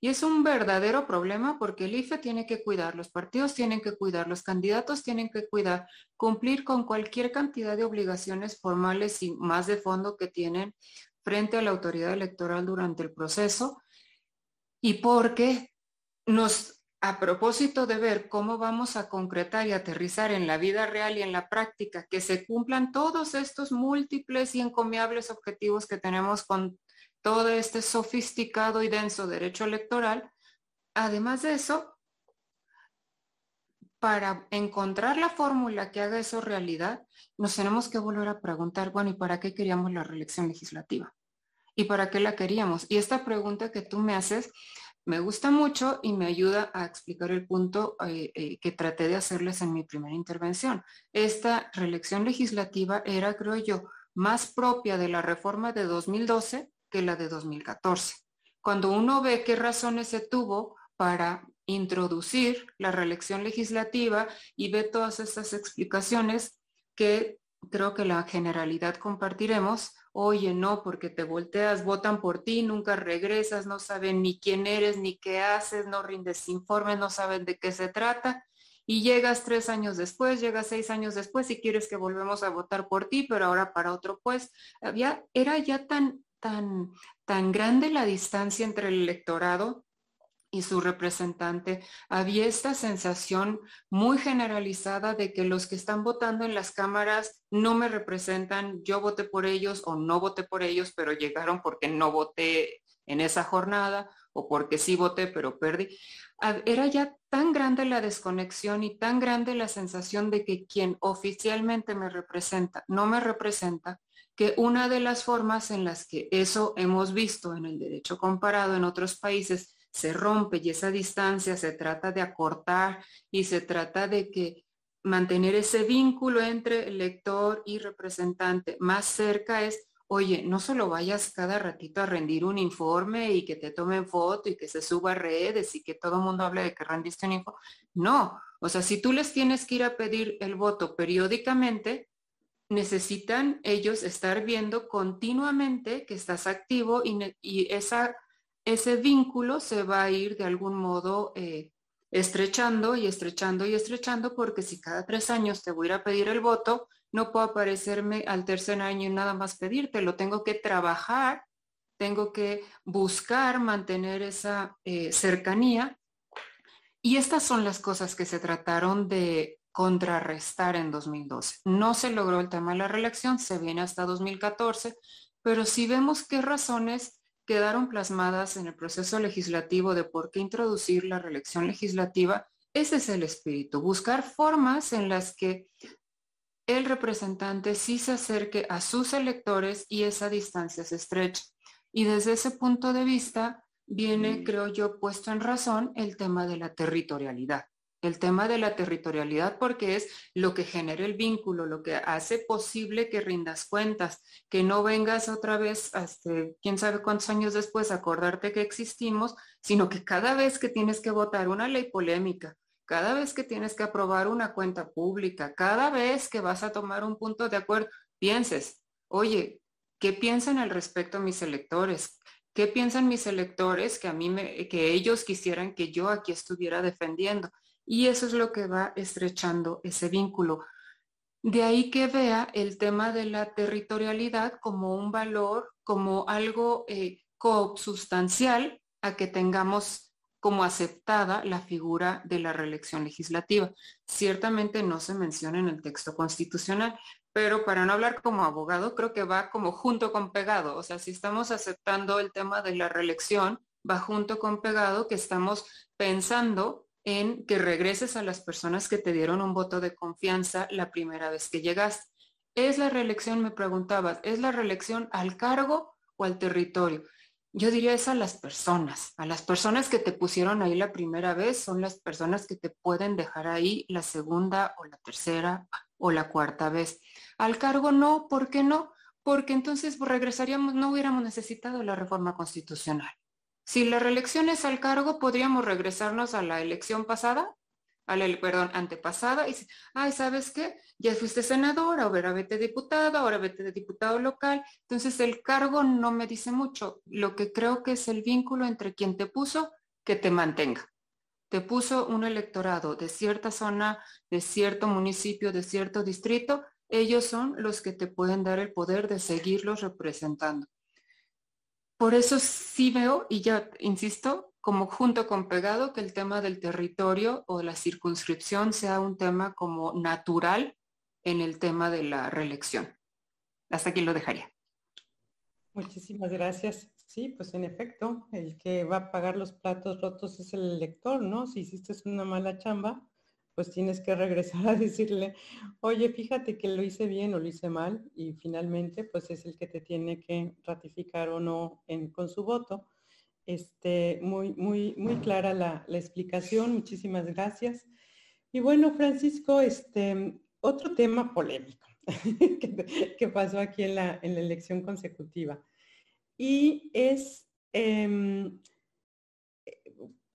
Y es un verdadero problema porque el IFE tiene que cuidar, los partidos tienen que cuidar, los candidatos tienen que cuidar, cumplir con cualquier cantidad de obligaciones formales y más de fondo que tienen frente a la autoridad electoral durante el proceso. Y porque nos a propósito de ver cómo vamos a concretar y aterrizar en la vida real y en la práctica que se cumplan todos estos múltiples y encomiables objetivos que tenemos con todo este sofisticado y denso derecho electoral, además de eso, para encontrar la fórmula que haga eso realidad, nos tenemos que volver a preguntar, bueno, ¿y para qué queríamos la reelección legislativa? ¿Y para qué la queríamos? Y esta pregunta que tú me haces me gusta mucho y me ayuda a explicar el punto eh, eh, que traté de hacerles en mi primera intervención. Esta reelección legislativa era, creo yo, más propia de la reforma de 2012 que la de 2014. Cuando uno ve qué razones se tuvo para introducir la reelección legislativa y ve todas estas explicaciones que creo que la generalidad compartiremos, oye, no, porque te volteas, votan por ti, nunca regresas, no saben ni quién eres, ni qué haces, no rindes informes, no saben de qué se trata. Y llegas tres años después, llegas seis años después y quieres que volvemos a votar por ti, pero ahora para otro pues. Había, era ya tan, tan, tan grande la distancia entre el electorado y su representante, había esta sensación muy generalizada de que los que están votando en las cámaras no me representan, yo voté por ellos o no voté por ellos, pero llegaron porque no voté en esa jornada o porque sí voté, pero perdí. Era ya tan grande la desconexión y tan grande la sensación de que quien oficialmente me representa no me representa, que una de las formas en las que eso hemos visto en el derecho comparado en otros países se rompe y esa distancia se trata de acortar y se trata de que mantener ese vínculo entre lector y representante más cerca es, oye, no solo vayas cada ratito a rendir un informe y que te tomen foto y que se suba a redes y que todo el mundo hable de que rendiste un informe. No, o sea, si tú les tienes que ir a pedir el voto periódicamente, necesitan ellos estar viendo continuamente que estás activo y, y esa ese vínculo se va a ir de algún modo eh, estrechando y estrechando y estrechando porque si cada tres años te voy a ir a pedir el voto, no puedo aparecerme al tercer año y nada más pedirte, lo tengo que trabajar, tengo que buscar mantener esa eh, cercanía. Y estas son las cosas que se trataron de contrarrestar en 2012. No se logró el tema de la reelección, se viene hasta 2014, pero si vemos qué razones quedaron plasmadas en el proceso legislativo de por qué introducir la reelección legislativa, ese es el espíritu, buscar formas en las que el representante sí se acerque a sus electores y esa distancia se estreche. Y desde ese punto de vista viene, creo yo, puesto en razón el tema de la territorialidad el tema de la territorialidad porque es lo que genera el vínculo, lo que hace posible que rindas cuentas, que no vengas otra vez, hasta quién sabe cuántos años después, acordarte que existimos, sino que cada vez que tienes que votar una ley polémica, cada vez que tienes que aprobar una cuenta pública, cada vez que vas a tomar un punto de acuerdo, pienses, oye, ¿qué piensan al respecto mis electores? ¿Qué piensan mis electores que a mí me, que ellos quisieran que yo aquí estuviera defendiendo? Y eso es lo que va estrechando ese vínculo. De ahí que vea el tema de la territorialidad como un valor, como algo eh, a que tengamos como aceptada la figura de la reelección legislativa. Ciertamente no se menciona en el texto constitucional, pero para no hablar como abogado, creo que va como junto con pegado. O sea, si estamos aceptando el tema de la reelección, va junto con pegado que estamos pensando en que regreses a las personas que te dieron un voto de confianza la primera vez que llegaste. ¿Es la reelección, me preguntabas, es la reelección al cargo o al territorio? Yo diría es a las personas, a las personas que te pusieron ahí la primera vez son las personas que te pueden dejar ahí la segunda o la tercera o la cuarta vez. Al cargo no, ¿por qué no? Porque entonces regresaríamos, no hubiéramos necesitado la reforma constitucional. Si la reelección es al cargo, podríamos regresarnos a la elección pasada, a la, perdón, antepasada, y ay, ¿sabes qué? Ya fuiste senador, ahora vete diputado, ahora vete diputado local. Entonces el cargo no me dice mucho. Lo que creo que es el vínculo entre quien te puso que te mantenga. Te puso un electorado de cierta zona, de cierto municipio, de cierto distrito, ellos son los que te pueden dar el poder de seguirlos representando. Por eso sí veo, y ya insisto, como junto con pegado, que el tema del territorio o la circunscripción sea un tema como natural en el tema de la reelección. Hasta aquí lo dejaría. Muchísimas gracias. Sí, pues en efecto, el que va a pagar los platos rotos es el elector, ¿no? Si hiciste una mala chamba, pues tienes que regresar a decirle, oye, fíjate que lo hice bien o lo hice mal y finalmente pues es el que te tiene que ratificar o no con su voto. Este, muy, muy, muy clara la, explicación, muchísimas gracias. Y bueno, Francisco, este, otro tema polémico que, pasó aquí en la, elección consecutiva y es em,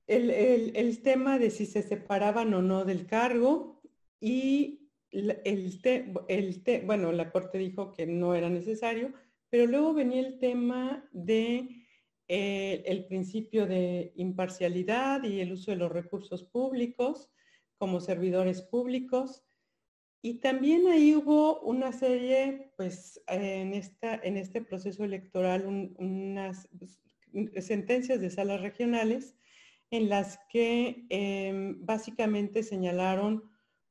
el, tema de si se separaban o no del cargo y el, el bueno, la Corte dijo que no era necesario, pero luego venía el tema de eh, el principio de imparcialidad y el uso de los recursos públicos como servidores públicos. Y también ahí hubo una serie, pues en, esta, en este proceso electoral, unas sentencias de salas regionales en las que em, básicamente señalaron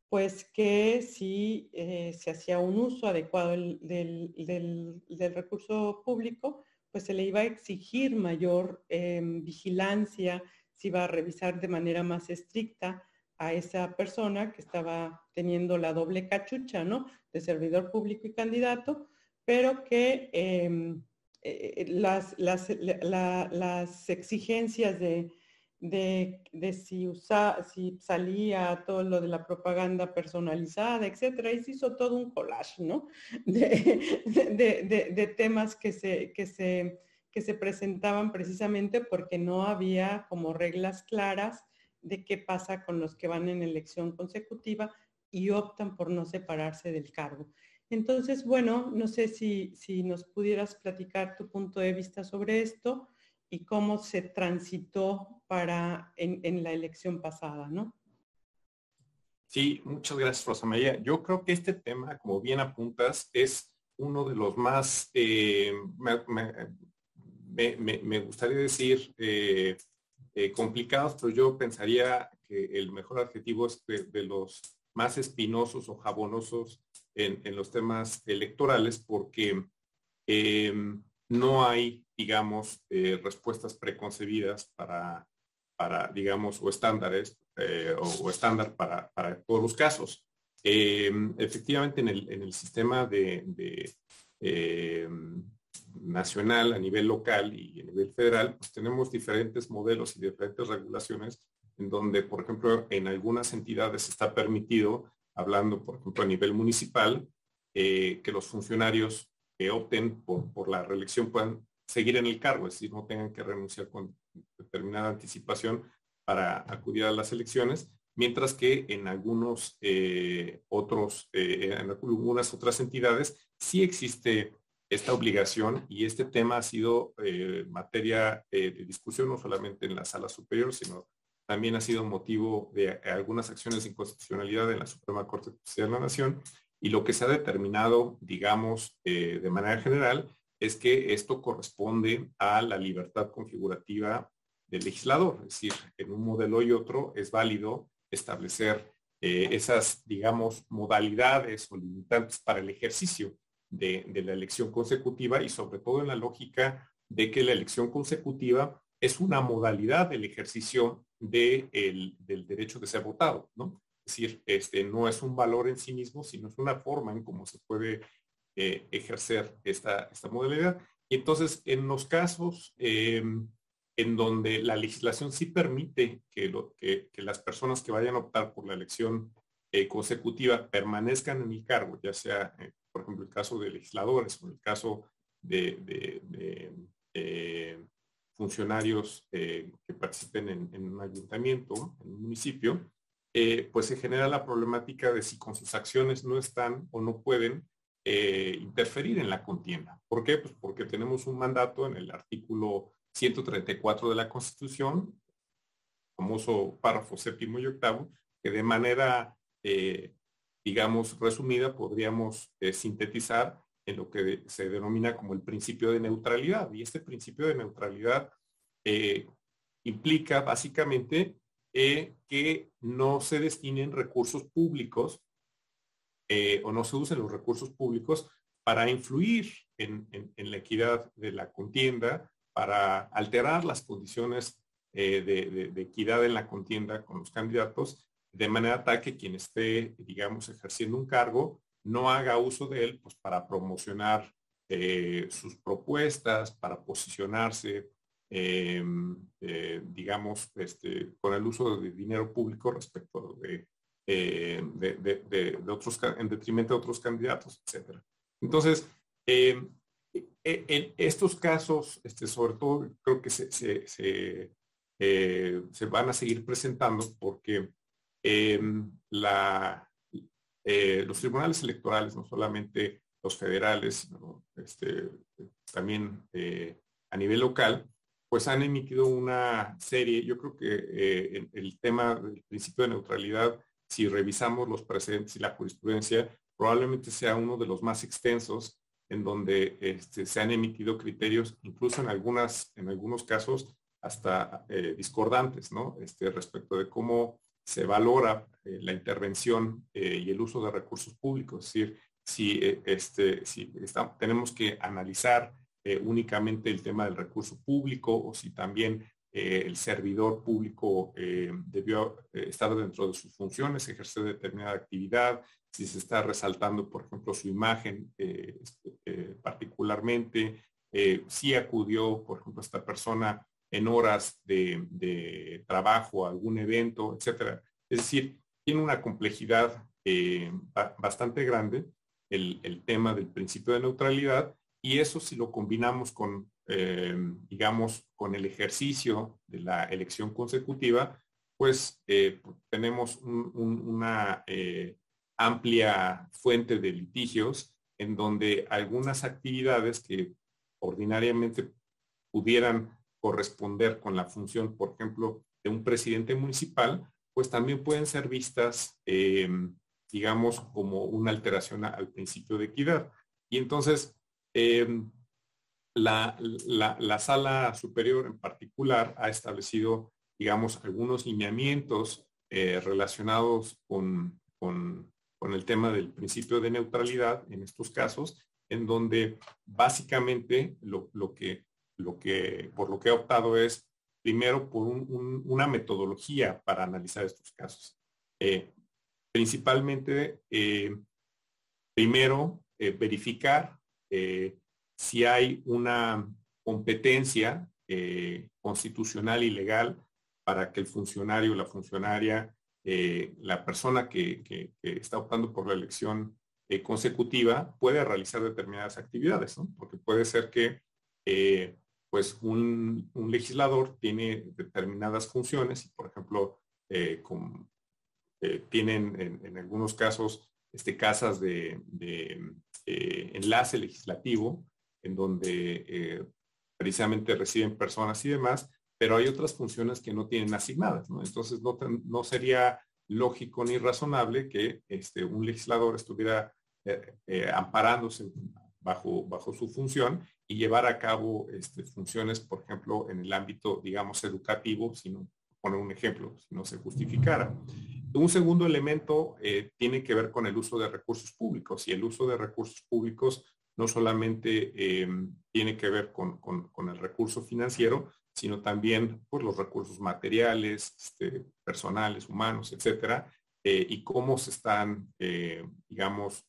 pues que si eh, se hacía un uso adecuado del, recurso público, pues se le iba a exigir mayor em, vigilancia, se iba a revisar de manera más estricta a esa persona que estaba teniendo la doble cachucha, ¿no? De servidor público y candidato, pero que em, eh, las, las, las exigencias de, de, si, usa, si salía todo lo de la propaganda personalizada, etcétera, y se hizo todo un collage, ¿no? De, de, temas que se, que, se, que se presentaban precisamente porque no había como reglas claras de qué pasa con los que van en elección consecutiva y optan por no separarse del cargo. Entonces, bueno, no sé si, si nos pudieras platicar tu punto de vista sobre esto y cómo se transitó para en, la elección pasada, ¿no? Sí, muchas gracias, Rosa María. Yo creo que este tema, como bien apuntas, es uno de los más, eh, me, gustaría decir, eh, eh, complicados, pero yo pensaría que el mejor adjetivo es de, los más espinosos o jabonosos en, en los temas electorales, porque no hay, digamos, eh, respuestas preconcebidas para, para, digamos, o estándares eh, o, estándar para, todos los casos. Eh, efectivamente, en el, en el, sistema de, nacional, a nivel local y a nivel federal, pues tenemos diferentes modelos y diferentes regulaciones en donde, por ejemplo, en algunas entidades está permitido, hablando, por ejemplo, a nivel municipal, que los funcionarios que opten por, la reelección puedan seguir en el cargo, es decir, no tengan que renunciar con determinada anticipación para acudir a las elecciones, mientras que en algunos eh, otros, eh, en algunas otras entidades sí existe esta obligación y este tema ha sido eh, materia de discusión no solamente en la sala superior, sino también ha sido motivo de algunas acciones de inconstitucionalidad en la Suprema Corte de la Nación y lo que se ha determinado, digamos, eh, de manera general, es que esto corresponde a la libertad configurativa del legislador. Es decir, en un modelo y otro es válido establecer eh, esas, digamos, modalidades o limitantes para el ejercicio de, la elección consecutiva y sobre todo en la lógica de que la elección consecutiva es una modalidad del ejercicio de del derecho de ser votado, ¿no? Decir, este, no es un valor en sí mismo, sino es una forma en cómo se puede eh, ejercer esta, esta modalidad. Y entonces, en los casos em, en donde la legislación sí permite que, las personas que vayan a optar por la elección eh, consecutiva permanezcan en el cargo, ya sea, eh, por ejemplo, el caso de legisladores o el caso de, funcionarios que participen en, un ayuntamiento, en un municipio, pues se genera la problemática de si con sus acciones no están o no pueden eh, interferir en la contienda. ¿Por qué? Pues porque tenemos un mandato en el artículo 134 de la Constitución, famoso párrafo séptimo y octavo, que de manera, eh, digamos, resumida podríamos eh, sintetizar en lo que se denomina como el principio de neutralidad. Y este principio de neutralidad implica básicamente que no se destinen recursos públicos eh, o no se usen los recursos públicos para influir en, la equidad de la contienda, para alterar las condiciones eh, de, equidad en la contienda con los candidatos, de manera tal que quien esté, digamos, ejerciendo un cargo no haga uso de él pues, para promocionar eh, sus propuestas, para posicionarse, digamos, este, con el uso de dinero público respecto de eh, otros, en detrimento de otros candidatos, etcétera. Entonces, eh, e, en estos casos, este, sobre todo, creo que se, se, eh, van a seguir presentando porque la, los tribunales electorales, no solamente los federales, este, también a nivel local, pues han emitido una serie, yo creo que el tema del principio de neutralidad si revisamos los precedentes y la jurisprudencia, probablemente sea uno de los más extensos en donde este, se han emitido criterios, incluso en, algunas, en algunos casos, hasta eh, discordantes, ¿no? Este, respecto de cómo se valora eh, la intervención eh, y el uso de recursos públicos. Es decir, si, este, si tenemos que analizar únicamente el tema del recurso público o si también eh, el servidor público eh, debió eh, estar dentro de sus funciones, ejercer determinada actividad, si se está resaltando, por ejemplo, su imagen particularmente, si acudió, por ejemplo, esta persona en horas de, trabajo a algún evento, etcétera. Es decir, tiene una complejidad bastante grande el tema del principio de neutralidad y eso si lo combinamos con eh, digamos, con el ejercicio de la elección consecutiva, pues eh, tenemos una eh, amplia fuente de litigios en donde algunas actividades que ordinariamente pudieran corresponder con la función, por ejemplo, de un presidente municipal, pues también pueden ser vistas, digamos, como una alteración al principio de equidad. Y entonces, la, sala superior en particular ha establecido, digamos, algunos lineamientos eh, relacionados con, el tema del principio de neutralidad en estos casos, en donde básicamente lo, que, lo que, por lo que ha optado es, primero, por una metodología para analizar estos casos. Eh, principalmente, eh, primero, verificar si hay una competencia eh, constitucional y legal para que el funcionario, la funcionaria, eh, la persona que, está optando por la elección eh, consecutiva pueda realizar determinadas actividades, ¿no? Porque puede ser que pues un, legislador tiene determinadas funciones por ejemplo, tienen en, algunos casos este, casas de enlace legislativo en donde eh, precisamente reciben personas y demás, pero hay otras funciones que no tienen asignadas, ¿no? Entonces no, no sería lógico ni razonable que este, un legislador estuviera eh, eh, amparándose bajo, bajo su función y llevar a cabo este, funciones, por ejemplo, en el ámbito, digamos, educativo, si no, poner un ejemplo, si no se justificara. Un segundo elemento tiene que ver con el uso de recursos públicos y el uso de recursos públicos no solamente em, tiene que ver con, el recurso financiero, sino también por los recursos materiales, este, personales, humanos, etcétera, eh, y cómo se están, eh, digamos,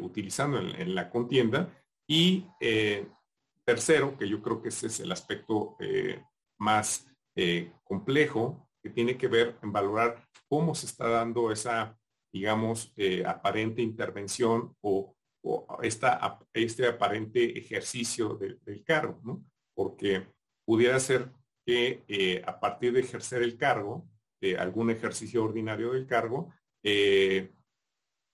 utilizando en, la contienda. Y tercero, que yo creo que ese es el aspecto más complejo, que tiene que ver en valorar cómo se está dando esa, digamos, aparente intervención o este aparente ejercicio del cargo, ¿no? Porque pudiera ser que eh, a partir de ejercer el cargo, de algún ejercicio ordinario del cargo, eh,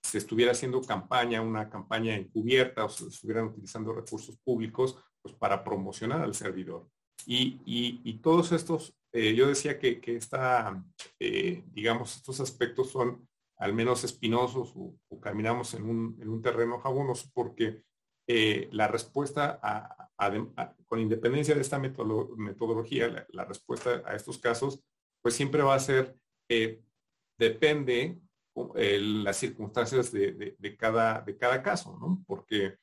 se estuviera haciendo campaña, una campaña encubierta o se estuvieran utilizando recursos públicos pues, para promocionar al servidor. Y, todos estos, eh, yo decía que, que esta, digamos, estos aspectos son al menos espinosos o, caminamos en un, terreno jabonoso porque eh, la respuesta, con independencia de esta metodología, la, respuesta a estos casos, pues siempre va a ser, eh, depende eh, las circunstancias de, cada, de cada caso, ¿no? Porque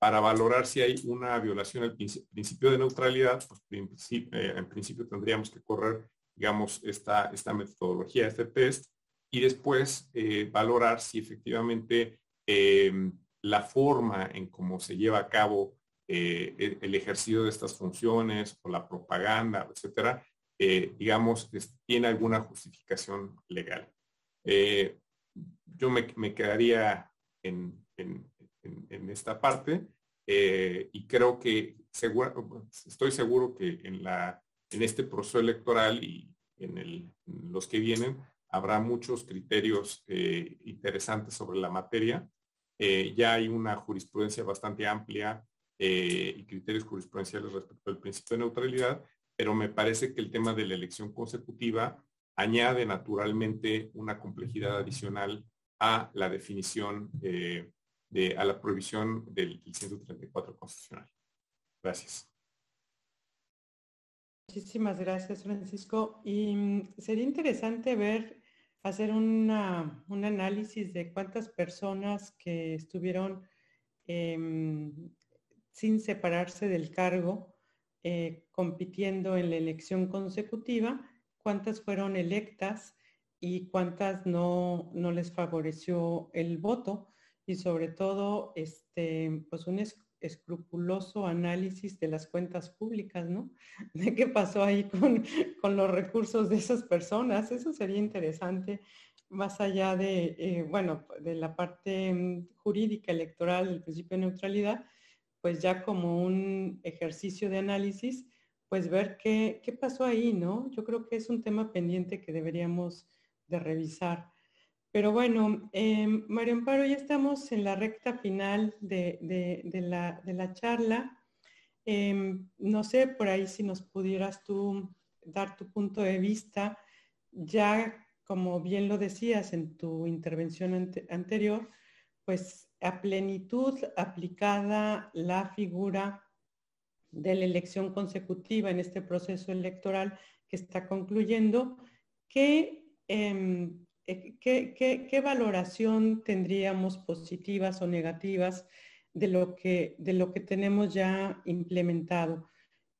para valorar si hay una violación al principio de neutralidad, pues en principio tendríamos que correr digamos, esta, metodología, este test, y después eh, valorar si efectivamente em, la forma en cómo se lleva a cabo eh, el, ejercicio de estas funciones o la propaganda, etcétera, eh, digamos, tiene alguna justificación legal. yo me, quedaría en, esta parte y creo que estoy seguro que en la en este proceso electoral y en, los que vienen habrá muchos criterios eh, interesantes sobre la materia. Eh, ya hay una jurisprudencia bastante amplia eh, y criterios jurisprudenciales respecto al principio de neutralidad, pero me parece que el tema de la elección consecutiva añade naturalmente una complejidad adicional a la definición de, a la prohibición del 134 constitucional. Gracias. Muchísimas gracias, Francisco. Y mm, sería interesante ver, hacer un análisis de cuántas personas que estuvieron em, sin separarse del cargo, eh, compitiendo en la elección consecutiva, cuántas fueron electas y cuántas no, no les favoreció el voto y sobre todo este, pues un, escrupuloso análisis de las cuentas públicas, ¿no? De qué pasó ahí con, con los recursos de esas personas. Eso sería interesante, más allá de, eh, bueno, de la parte mm, jurídica electoral, el principio de neutralidad, pues ya como un ejercicio de análisis, pues ver qué, qué pasó ahí, ¿no? Yo creo que es un tema pendiente que deberíamos de revisar. Pero bueno, eh, Mario Amparo, ya estamos en la recta final de, la, charla. Em, no sé por ahí si nos pudieras tú dar tu punto de vista, ya como bien lo decías en tu intervención anterior, pues a plenitud aplicada la figura de la elección consecutiva en este proceso electoral que está concluyendo, ¿qué em, ¿qué, valoración tendríamos positivas o negativas de lo que, de lo que tenemos ya implementado?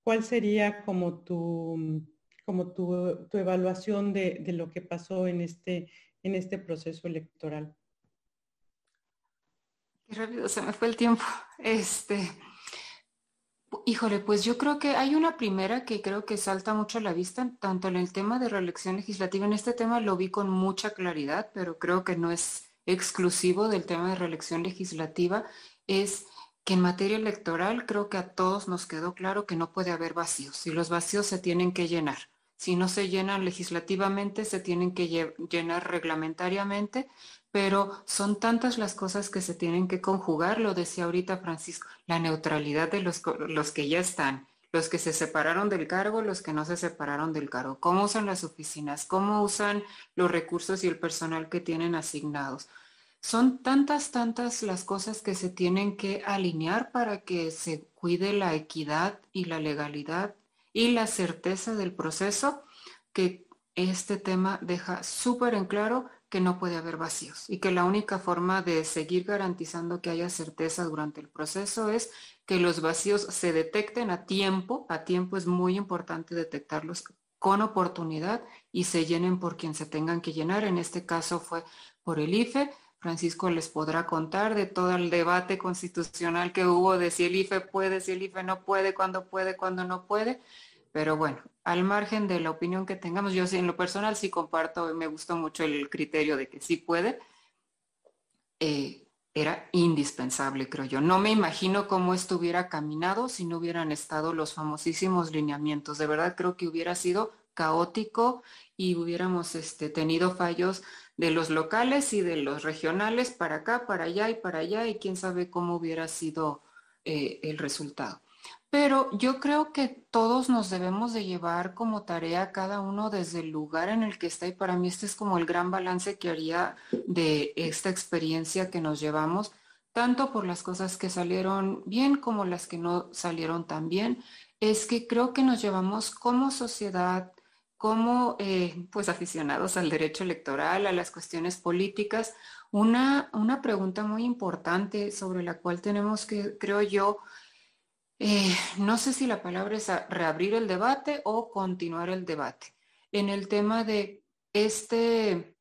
¿Cuál sería como tu, como tu, evaluación de, lo que pasó en este, en este proceso electoral? Se me fue el tiempo. Este, Híjole, pues yo creo que hay una primera que creo que salta mucho a la vista, tanto en el tema de reelección legislativa. En este tema lo vi con mucha claridad, pero creo que no es exclusivo del tema de reelección legislativa. Es que en materia electoral creo que a todos nos quedó claro que no puede haber vacíos y los vacíos se tienen que llenar. Si no se llenan legislativamente, se tienen que llenar reglamentariamente pero son tantas las cosas que se tienen que conjugar, lo decía ahorita Francisco, la neutralidad de los, los que ya están, los que se separaron del cargo, los que no se separaron del cargo, cómo usan las oficinas, cómo usan los recursos y el personal que tienen asignados. Son tantas, tantas las cosas que se tienen que alinear para que se cuide la equidad y la legalidad y la certeza del proceso que este tema deja súper en claro que no puede haber vacíos y que la única forma de seguir garantizando que haya certeza durante el proceso es que los vacíos se detecten a tiempo, a tiempo es muy importante detectarlos con oportunidad y se llenen por quien se tengan que llenar. En este caso fue por el IFE. Francisco les podrá contar de todo el debate constitucional que hubo de si el IFE puede, si el IFE no puede, cuándo puede, cuándo no puede. Pero bueno, al margen de la opinión que tengamos, yo sí en lo personal sí comparto, me gustó mucho el criterio de que sí puede. Eh, era indispensable, creo yo. No me imagino cómo esto hubiera caminado si no hubieran estado los famosísimos lineamientos. De verdad creo que hubiera sido caótico y hubiéramos este, tenido fallos de los locales y de los regionales para acá, para allá y para allá y quién sabe cómo hubiera sido eh, el resultado. Pero yo creo que todos nos debemos de llevar como tarea cada uno desde el lugar en el que está y para mí este es como el gran balance que haría de esta experiencia que nos llevamos, tanto por las cosas que salieron bien como las que no salieron tan bien, es que creo que nos llevamos como sociedad, como eh, pues aficionados al derecho electoral, a las cuestiones políticas, una, una pregunta muy importante sobre la cual tenemos que, creo yo, eh, no sé si la palabra es reabrir el debate o continuar el debate. En el tema de este,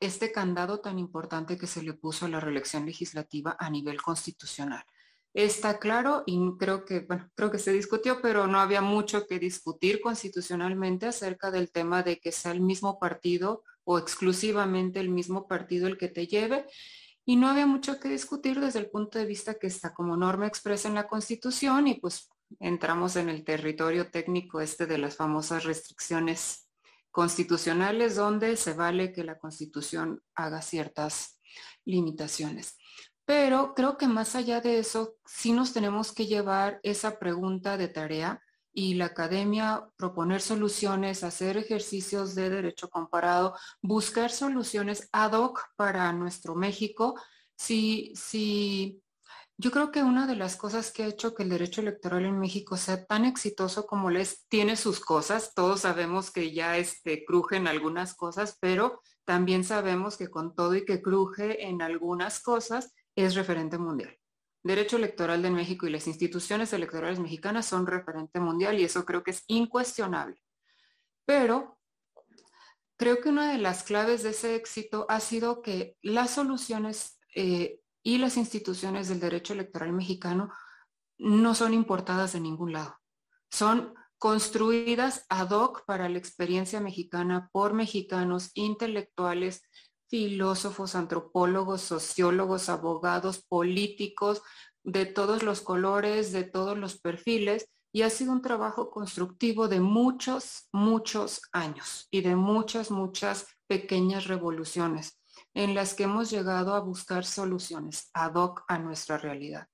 este candado tan importante que se le puso a la reelección legislativa a nivel constitucional. Está claro y creo que, bueno, creo que se discutió, pero no había mucho que discutir constitucionalmente acerca del tema de que sea el mismo partido o exclusivamente el mismo partido el que te lleve y no había mucho que discutir desde el punto de vista que está como norma expresa en la Constitución y pues entramos en el territorio técnico este de las famosas restricciones constitucionales donde se vale que la Constitución haga ciertas limitaciones. Pero creo que más allá de eso, sí nos tenemos que llevar esa pregunta de tarea y la academia proponer soluciones, hacer ejercicios de derecho comparado, buscar soluciones ad hoc para nuestro México. Sí, sí, yo creo que una de las cosas que ha hecho que el derecho electoral en México sea tan exitoso como les tiene sus cosas. Todos sabemos que ya este, crujen algunas cosas, pero también sabemos que con todo y que cruje en algunas cosas es referente mundial derecho electoral de México y las instituciones electorales mexicanas son referente mundial y eso creo que es incuestionable. Pero creo que una de las claves de ese éxito ha sido que las soluciones eh, y las instituciones del derecho electoral mexicano no son importadas de ningún lado. Son construidas ad hoc para la experiencia mexicana por mexicanos intelectuales filósofos, antropólogos, sociólogos, abogados, políticos, de todos los colores, de todos los perfiles, y ha sido un trabajo constructivo de muchos, muchos años y de muchas, muchas pequeñas revoluciones en las que hemos llegado a buscar soluciones ad hoc a nuestra realidad.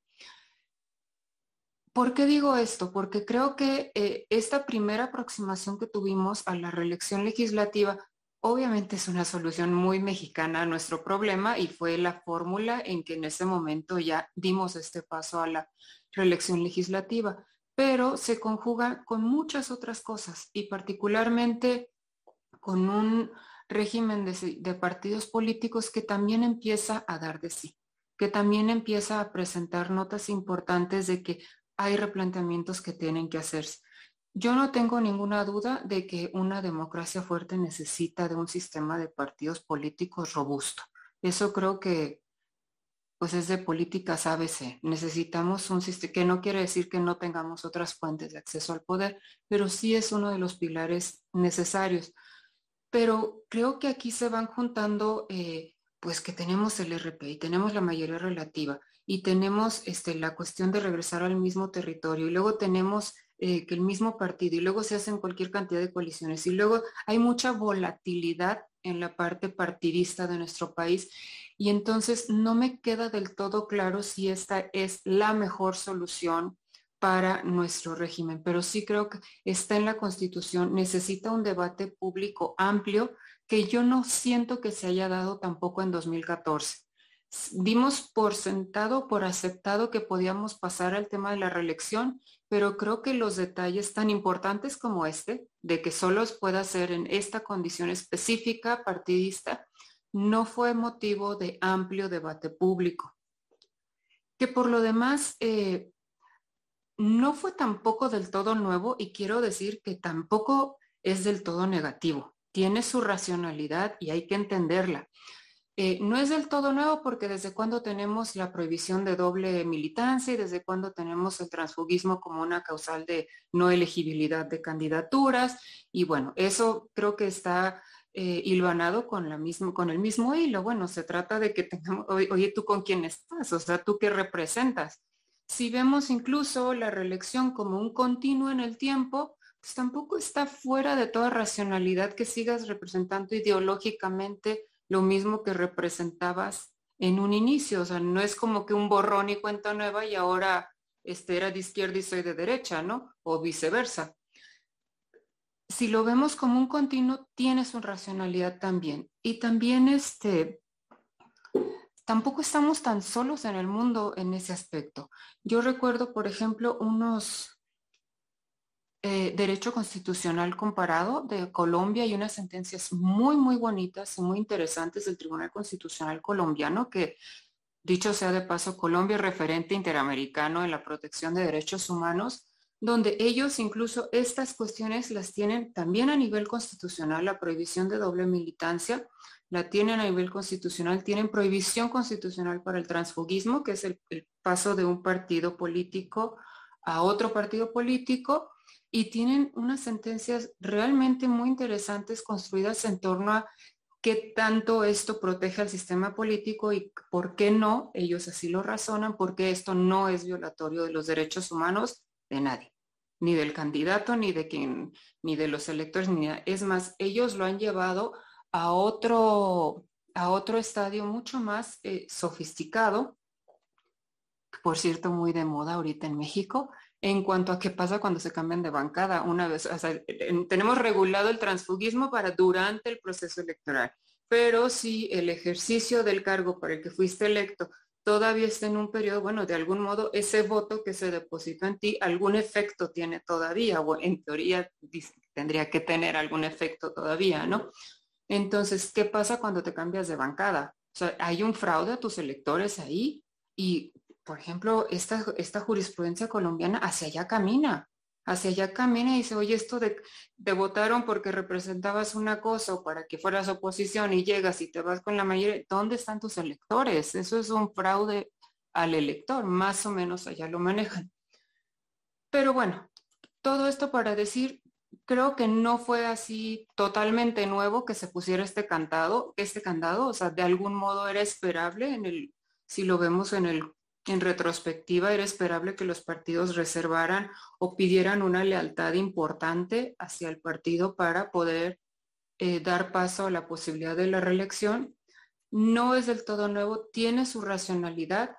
¿Por qué digo esto? Porque creo que eh, esta primera aproximación que tuvimos a la reelección legislativa Obviamente es una solución muy mexicana a nuestro problema y fue la fórmula en que en ese momento ya dimos este paso a la reelección legislativa, pero se conjuga con muchas otras cosas y particularmente con un régimen de, de partidos políticos que también empieza a dar de sí, que también empieza a presentar notas importantes de que hay replanteamientos que tienen que hacerse. Yo no tengo ninguna duda de que una democracia fuerte necesita de un sistema de partidos políticos robusto. Eso creo que pues es de políticas ABC. Necesitamos un sistema que no quiere decir que no tengamos otras fuentes de acceso al poder, pero sí es uno de los pilares necesarios. Pero creo que aquí se van juntando, eh, pues que tenemos el RP y tenemos la mayoría relativa y tenemos este, la cuestión de regresar al mismo territorio y luego tenemos eh, que el mismo partido y luego se hacen cualquier cantidad de coaliciones y luego hay mucha volatilidad en la parte partidista de nuestro país y entonces no me queda del todo claro si esta es la mejor solución para nuestro régimen, pero sí creo que está en la Constitución, necesita un debate público amplio que yo no siento que se haya dado tampoco en 2014 dimos por sentado, por aceptado que podíamos pasar al tema de la reelección, pero creo que los detalles tan importantes como este, de que solo pueda ser en esta condición específica partidista, no fue motivo de amplio debate público. Que por lo demás eh, no fue tampoco del todo nuevo y quiero decir que tampoco es del todo negativo. Tiene su racionalidad y hay que entenderla. Eh, no es del todo nuevo porque desde cuando tenemos la prohibición de doble militancia y desde cuando tenemos el transfugismo como una causal de no elegibilidad de candidaturas. Y bueno, eso creo que está eh, hilvanado con, la mismo, con el mismo hilo. Bueno, se trata de que tengamos, oye, ¿tú con quién estás? O sea, ¿tú qué representas? Si vemos incluso la reelección como un continuo en el tiempo, pues tampoco está fuera de toda racionalidad que sigas representando ideológicamente lo mismo que representabas en un inicio. O sea, no es como que un borrón y cuenta nueva y ahora este era de izquierda y soy de derecha, ¿no? O viceversa. Si lo vemos como un continuo, tiene su racionalidad también. Y también este, tampoco estamos tan solos en el mundo en ese aspecto. Yo recuerdo, por ejemplo, unos eh, derecho constitucional comparado de Colombia y unas sentencias muy, muy bonitas y muy interesantes del Tribunal Constitucional colombiano que, dicho sea de paso, Colombia es referente interamericano en la protección de derechos humanos, donde ellos incluso estas cuestiones las tienen también a nivel constitucional, la prohibición de doble militancia, la tienen a nivel constitucional, tienen prohibición constitucional para el transfugismo, que es el paso de un partido político a otro partido político, y tienen unas sentencias realmente muy interesantes construidas en torno a qué tanto esto protege al sistema político y por qué no, ellos así lo razonan, porque esto no es violatorio de los derechos humanos de nadie, ni del candidato, ni de quien, ni de los electores, ni es más, ellos lo han llevado a otro, a otro estadio mucho más eh, sofisticado, por cierto, muy de moda ahorita en México, en cuanto a qué pasa cuando se cambian de bancada. Una vez, tenemos regulado el transfugismo para durante el proceso electoral, pero si el ejercicio del cargo para el que fuiste electo todavía está en un periodo, bueno, de algún modo ese voto que se depositó en ti, algún efecto tiene todavía, o en teoría tendría que tener algún efecto todavía, ¿no? Entonces, ¿qué pasa cuando te cambias de bancada? O sea, hay un fraude a tus electores ahí y por ejemplo, esta, esta jurisprudencia colombiana hacia allá camina, hacia allá camina y dice, oye, esto de, de votaron porque representabas una cosa o para que fueras oposición y llegas y te vas con la mayoría, ¿dónde están tus electores? Eso es un fraude al elector, más o menos allá lo manejan. Pero bueno, todo esto para decir, creo que no fue así totalmente nuevo que se pusiera este cantado, este candado, o sea, de algún modo era esperable en el, si lo vemos en el en retrospectiva, era esperable que los partidos reservaran o pidieran una lealtad importante hacia el partido para poder eh, dar paso a la posibilidad de la reelección. No es del todo nuevo, tiene su racionalidad,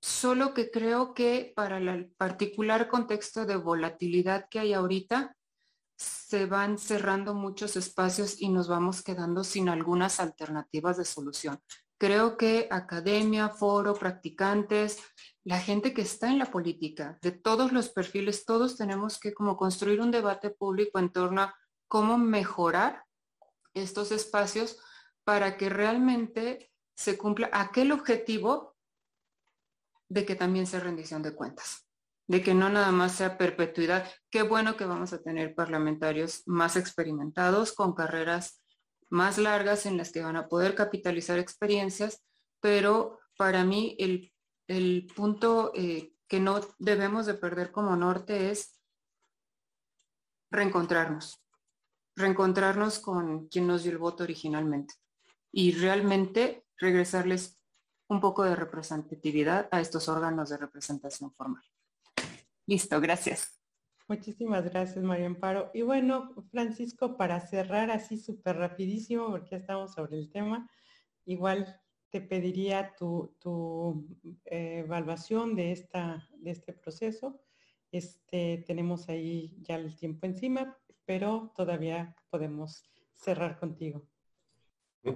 solo que creo que para el particular contexto de volatilidad que hay ahorita, se van cerrando muchos espacios y nos vamos quedando sin algunas alternativas de solución. Creo que academia, foro, practicantes, la gente que está en la política, de todos los perfiles, todos tenemos que como construir un debate público en torno a cómo mejorar estos espacios para que realmente se cumpla aquel objetivo de que también sea rendición de cuentas, de que no nada más sea perpetuidad. Qué bueno que vamos a tener parlamentarios más experimentados con carreras más largas en las que van a poder capitalizar experiencias, pero para mí el, punto eh, que no debemos de perder como norte es reencontrarnos, reencontrarnos con quien nos dio el voto originalmente y realmente regresarles un poco de representatividad a estos órganos de representación formal. Listo, gracias. Muchísimas gracias, María Amparo. Y bueno, Francisco, para cerrar así súper rapidísimo, porque ya estamos sobre el tema, igual te pediría tu, eh, evaluación de, esta, de este proceso. Este, tenemos ahí ya el tiempo encima, pero todavía podemos cerrar contigo.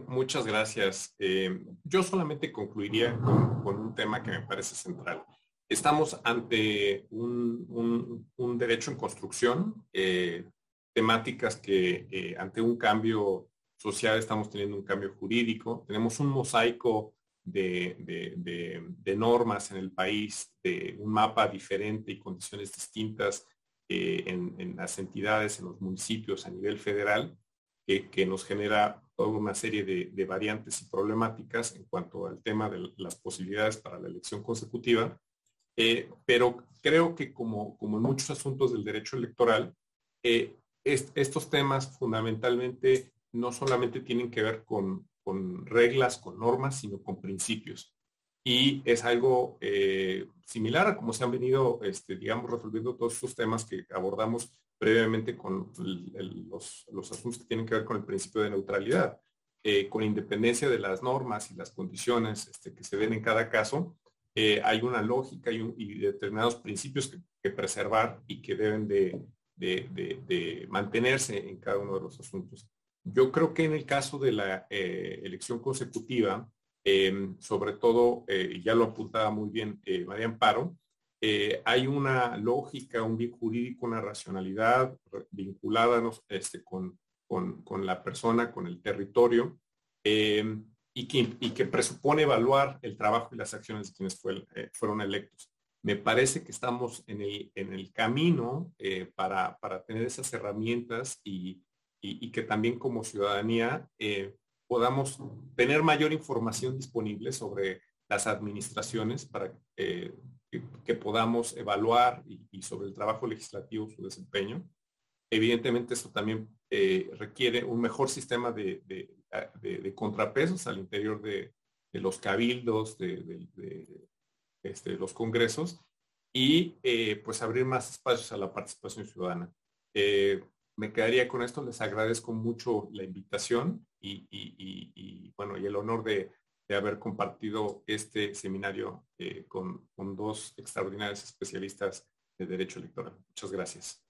Muchas gracias. Eh, yo solamente concluiría con un tema que me parece central estamos ante un, derecho en construcción, eh, temáticas que eh, ante un cambio social estamos teniendo un cambio jurídico, tenemos un mosaico de, normas en el país, de un mapa diferente y condiciones distintas eh, en, las entidades, en los municipios a nivel federal, que, nos genera toda una serie de, variantes y problemáticas en cuanto al tema de las posibilidades para la elección consecutiva. Eh, pero creo que como, como en muchos asuntos del derecho electoral, eh, estos temas fundamentalmente no solamente tienen que ver con, con reglas, con normas, sino con principios. Y es algo eh, similar a como se han venido, este, digamos, resolviendo todos estos temas que abordamos previamente con los, asuntos que tienen que ver con el principio de neutralidad. Eh, con independencia de las normas y las condiciones este, que se den en cada caso, eh, hay una lógica y, determinados principios que, preservar y que deben de, mantenerse en cada uno de los asuntos. Yo creo que en el caso de la eh, elección consecutiva, em, sobre todo, eh, ya lo apuntaba muy bien María Amparo, hay una lógica, un bien jurídico, una racionalidad vinculada este, con, con, la persona, con el territorio, em, y, que, y, que, presupone evaluar el trabajo y las acciones de quienes fueron electos. Me parece que estamos en el, en el camino para, para tener esas herramientas y, y, que también como ciudadanía eh, podamos tener mayor información disponible sobre las administraciones para eh, que, podamos evaluar y, sobre el trabajo legislativo, su desempeño. Evidentemente esto también eh, requiere un mejor sistema de, contrapesos al interior de, los cabildos, de, este, los congresos y pues abrir más espacios a la participación ciudadana me quedaría con esto. Les agradezco mucho la invitación y, bueno, y el honor de, haber compartido este seminario eh, con, dos extraordinarios especialistas de Derecho Electoral. Muchas gracias.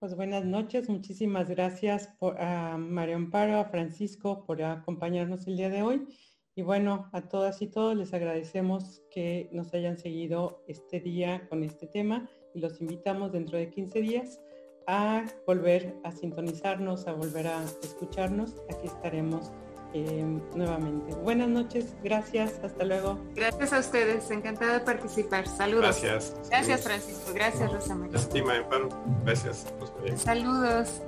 Pues buenas noches, muchísimas gracias por, a María Amparo, a Francisco por acompañarnos el día de hoy. Y bueno, a todas y todos les agradecemos que nos hayan seguido este día con este tema y los invitamos dentro de 15 días a volver a sintonizarnos, a volver a escucharnos. Aquí estaremos eh, nuevamente. Buenas noches, gracias, hasta luego. Gracias a ustedes, encantada de participar. Saludos. Gracias. Gracias, Francisco. Gracias, Rosa María. Estima, Gracias. Saludos.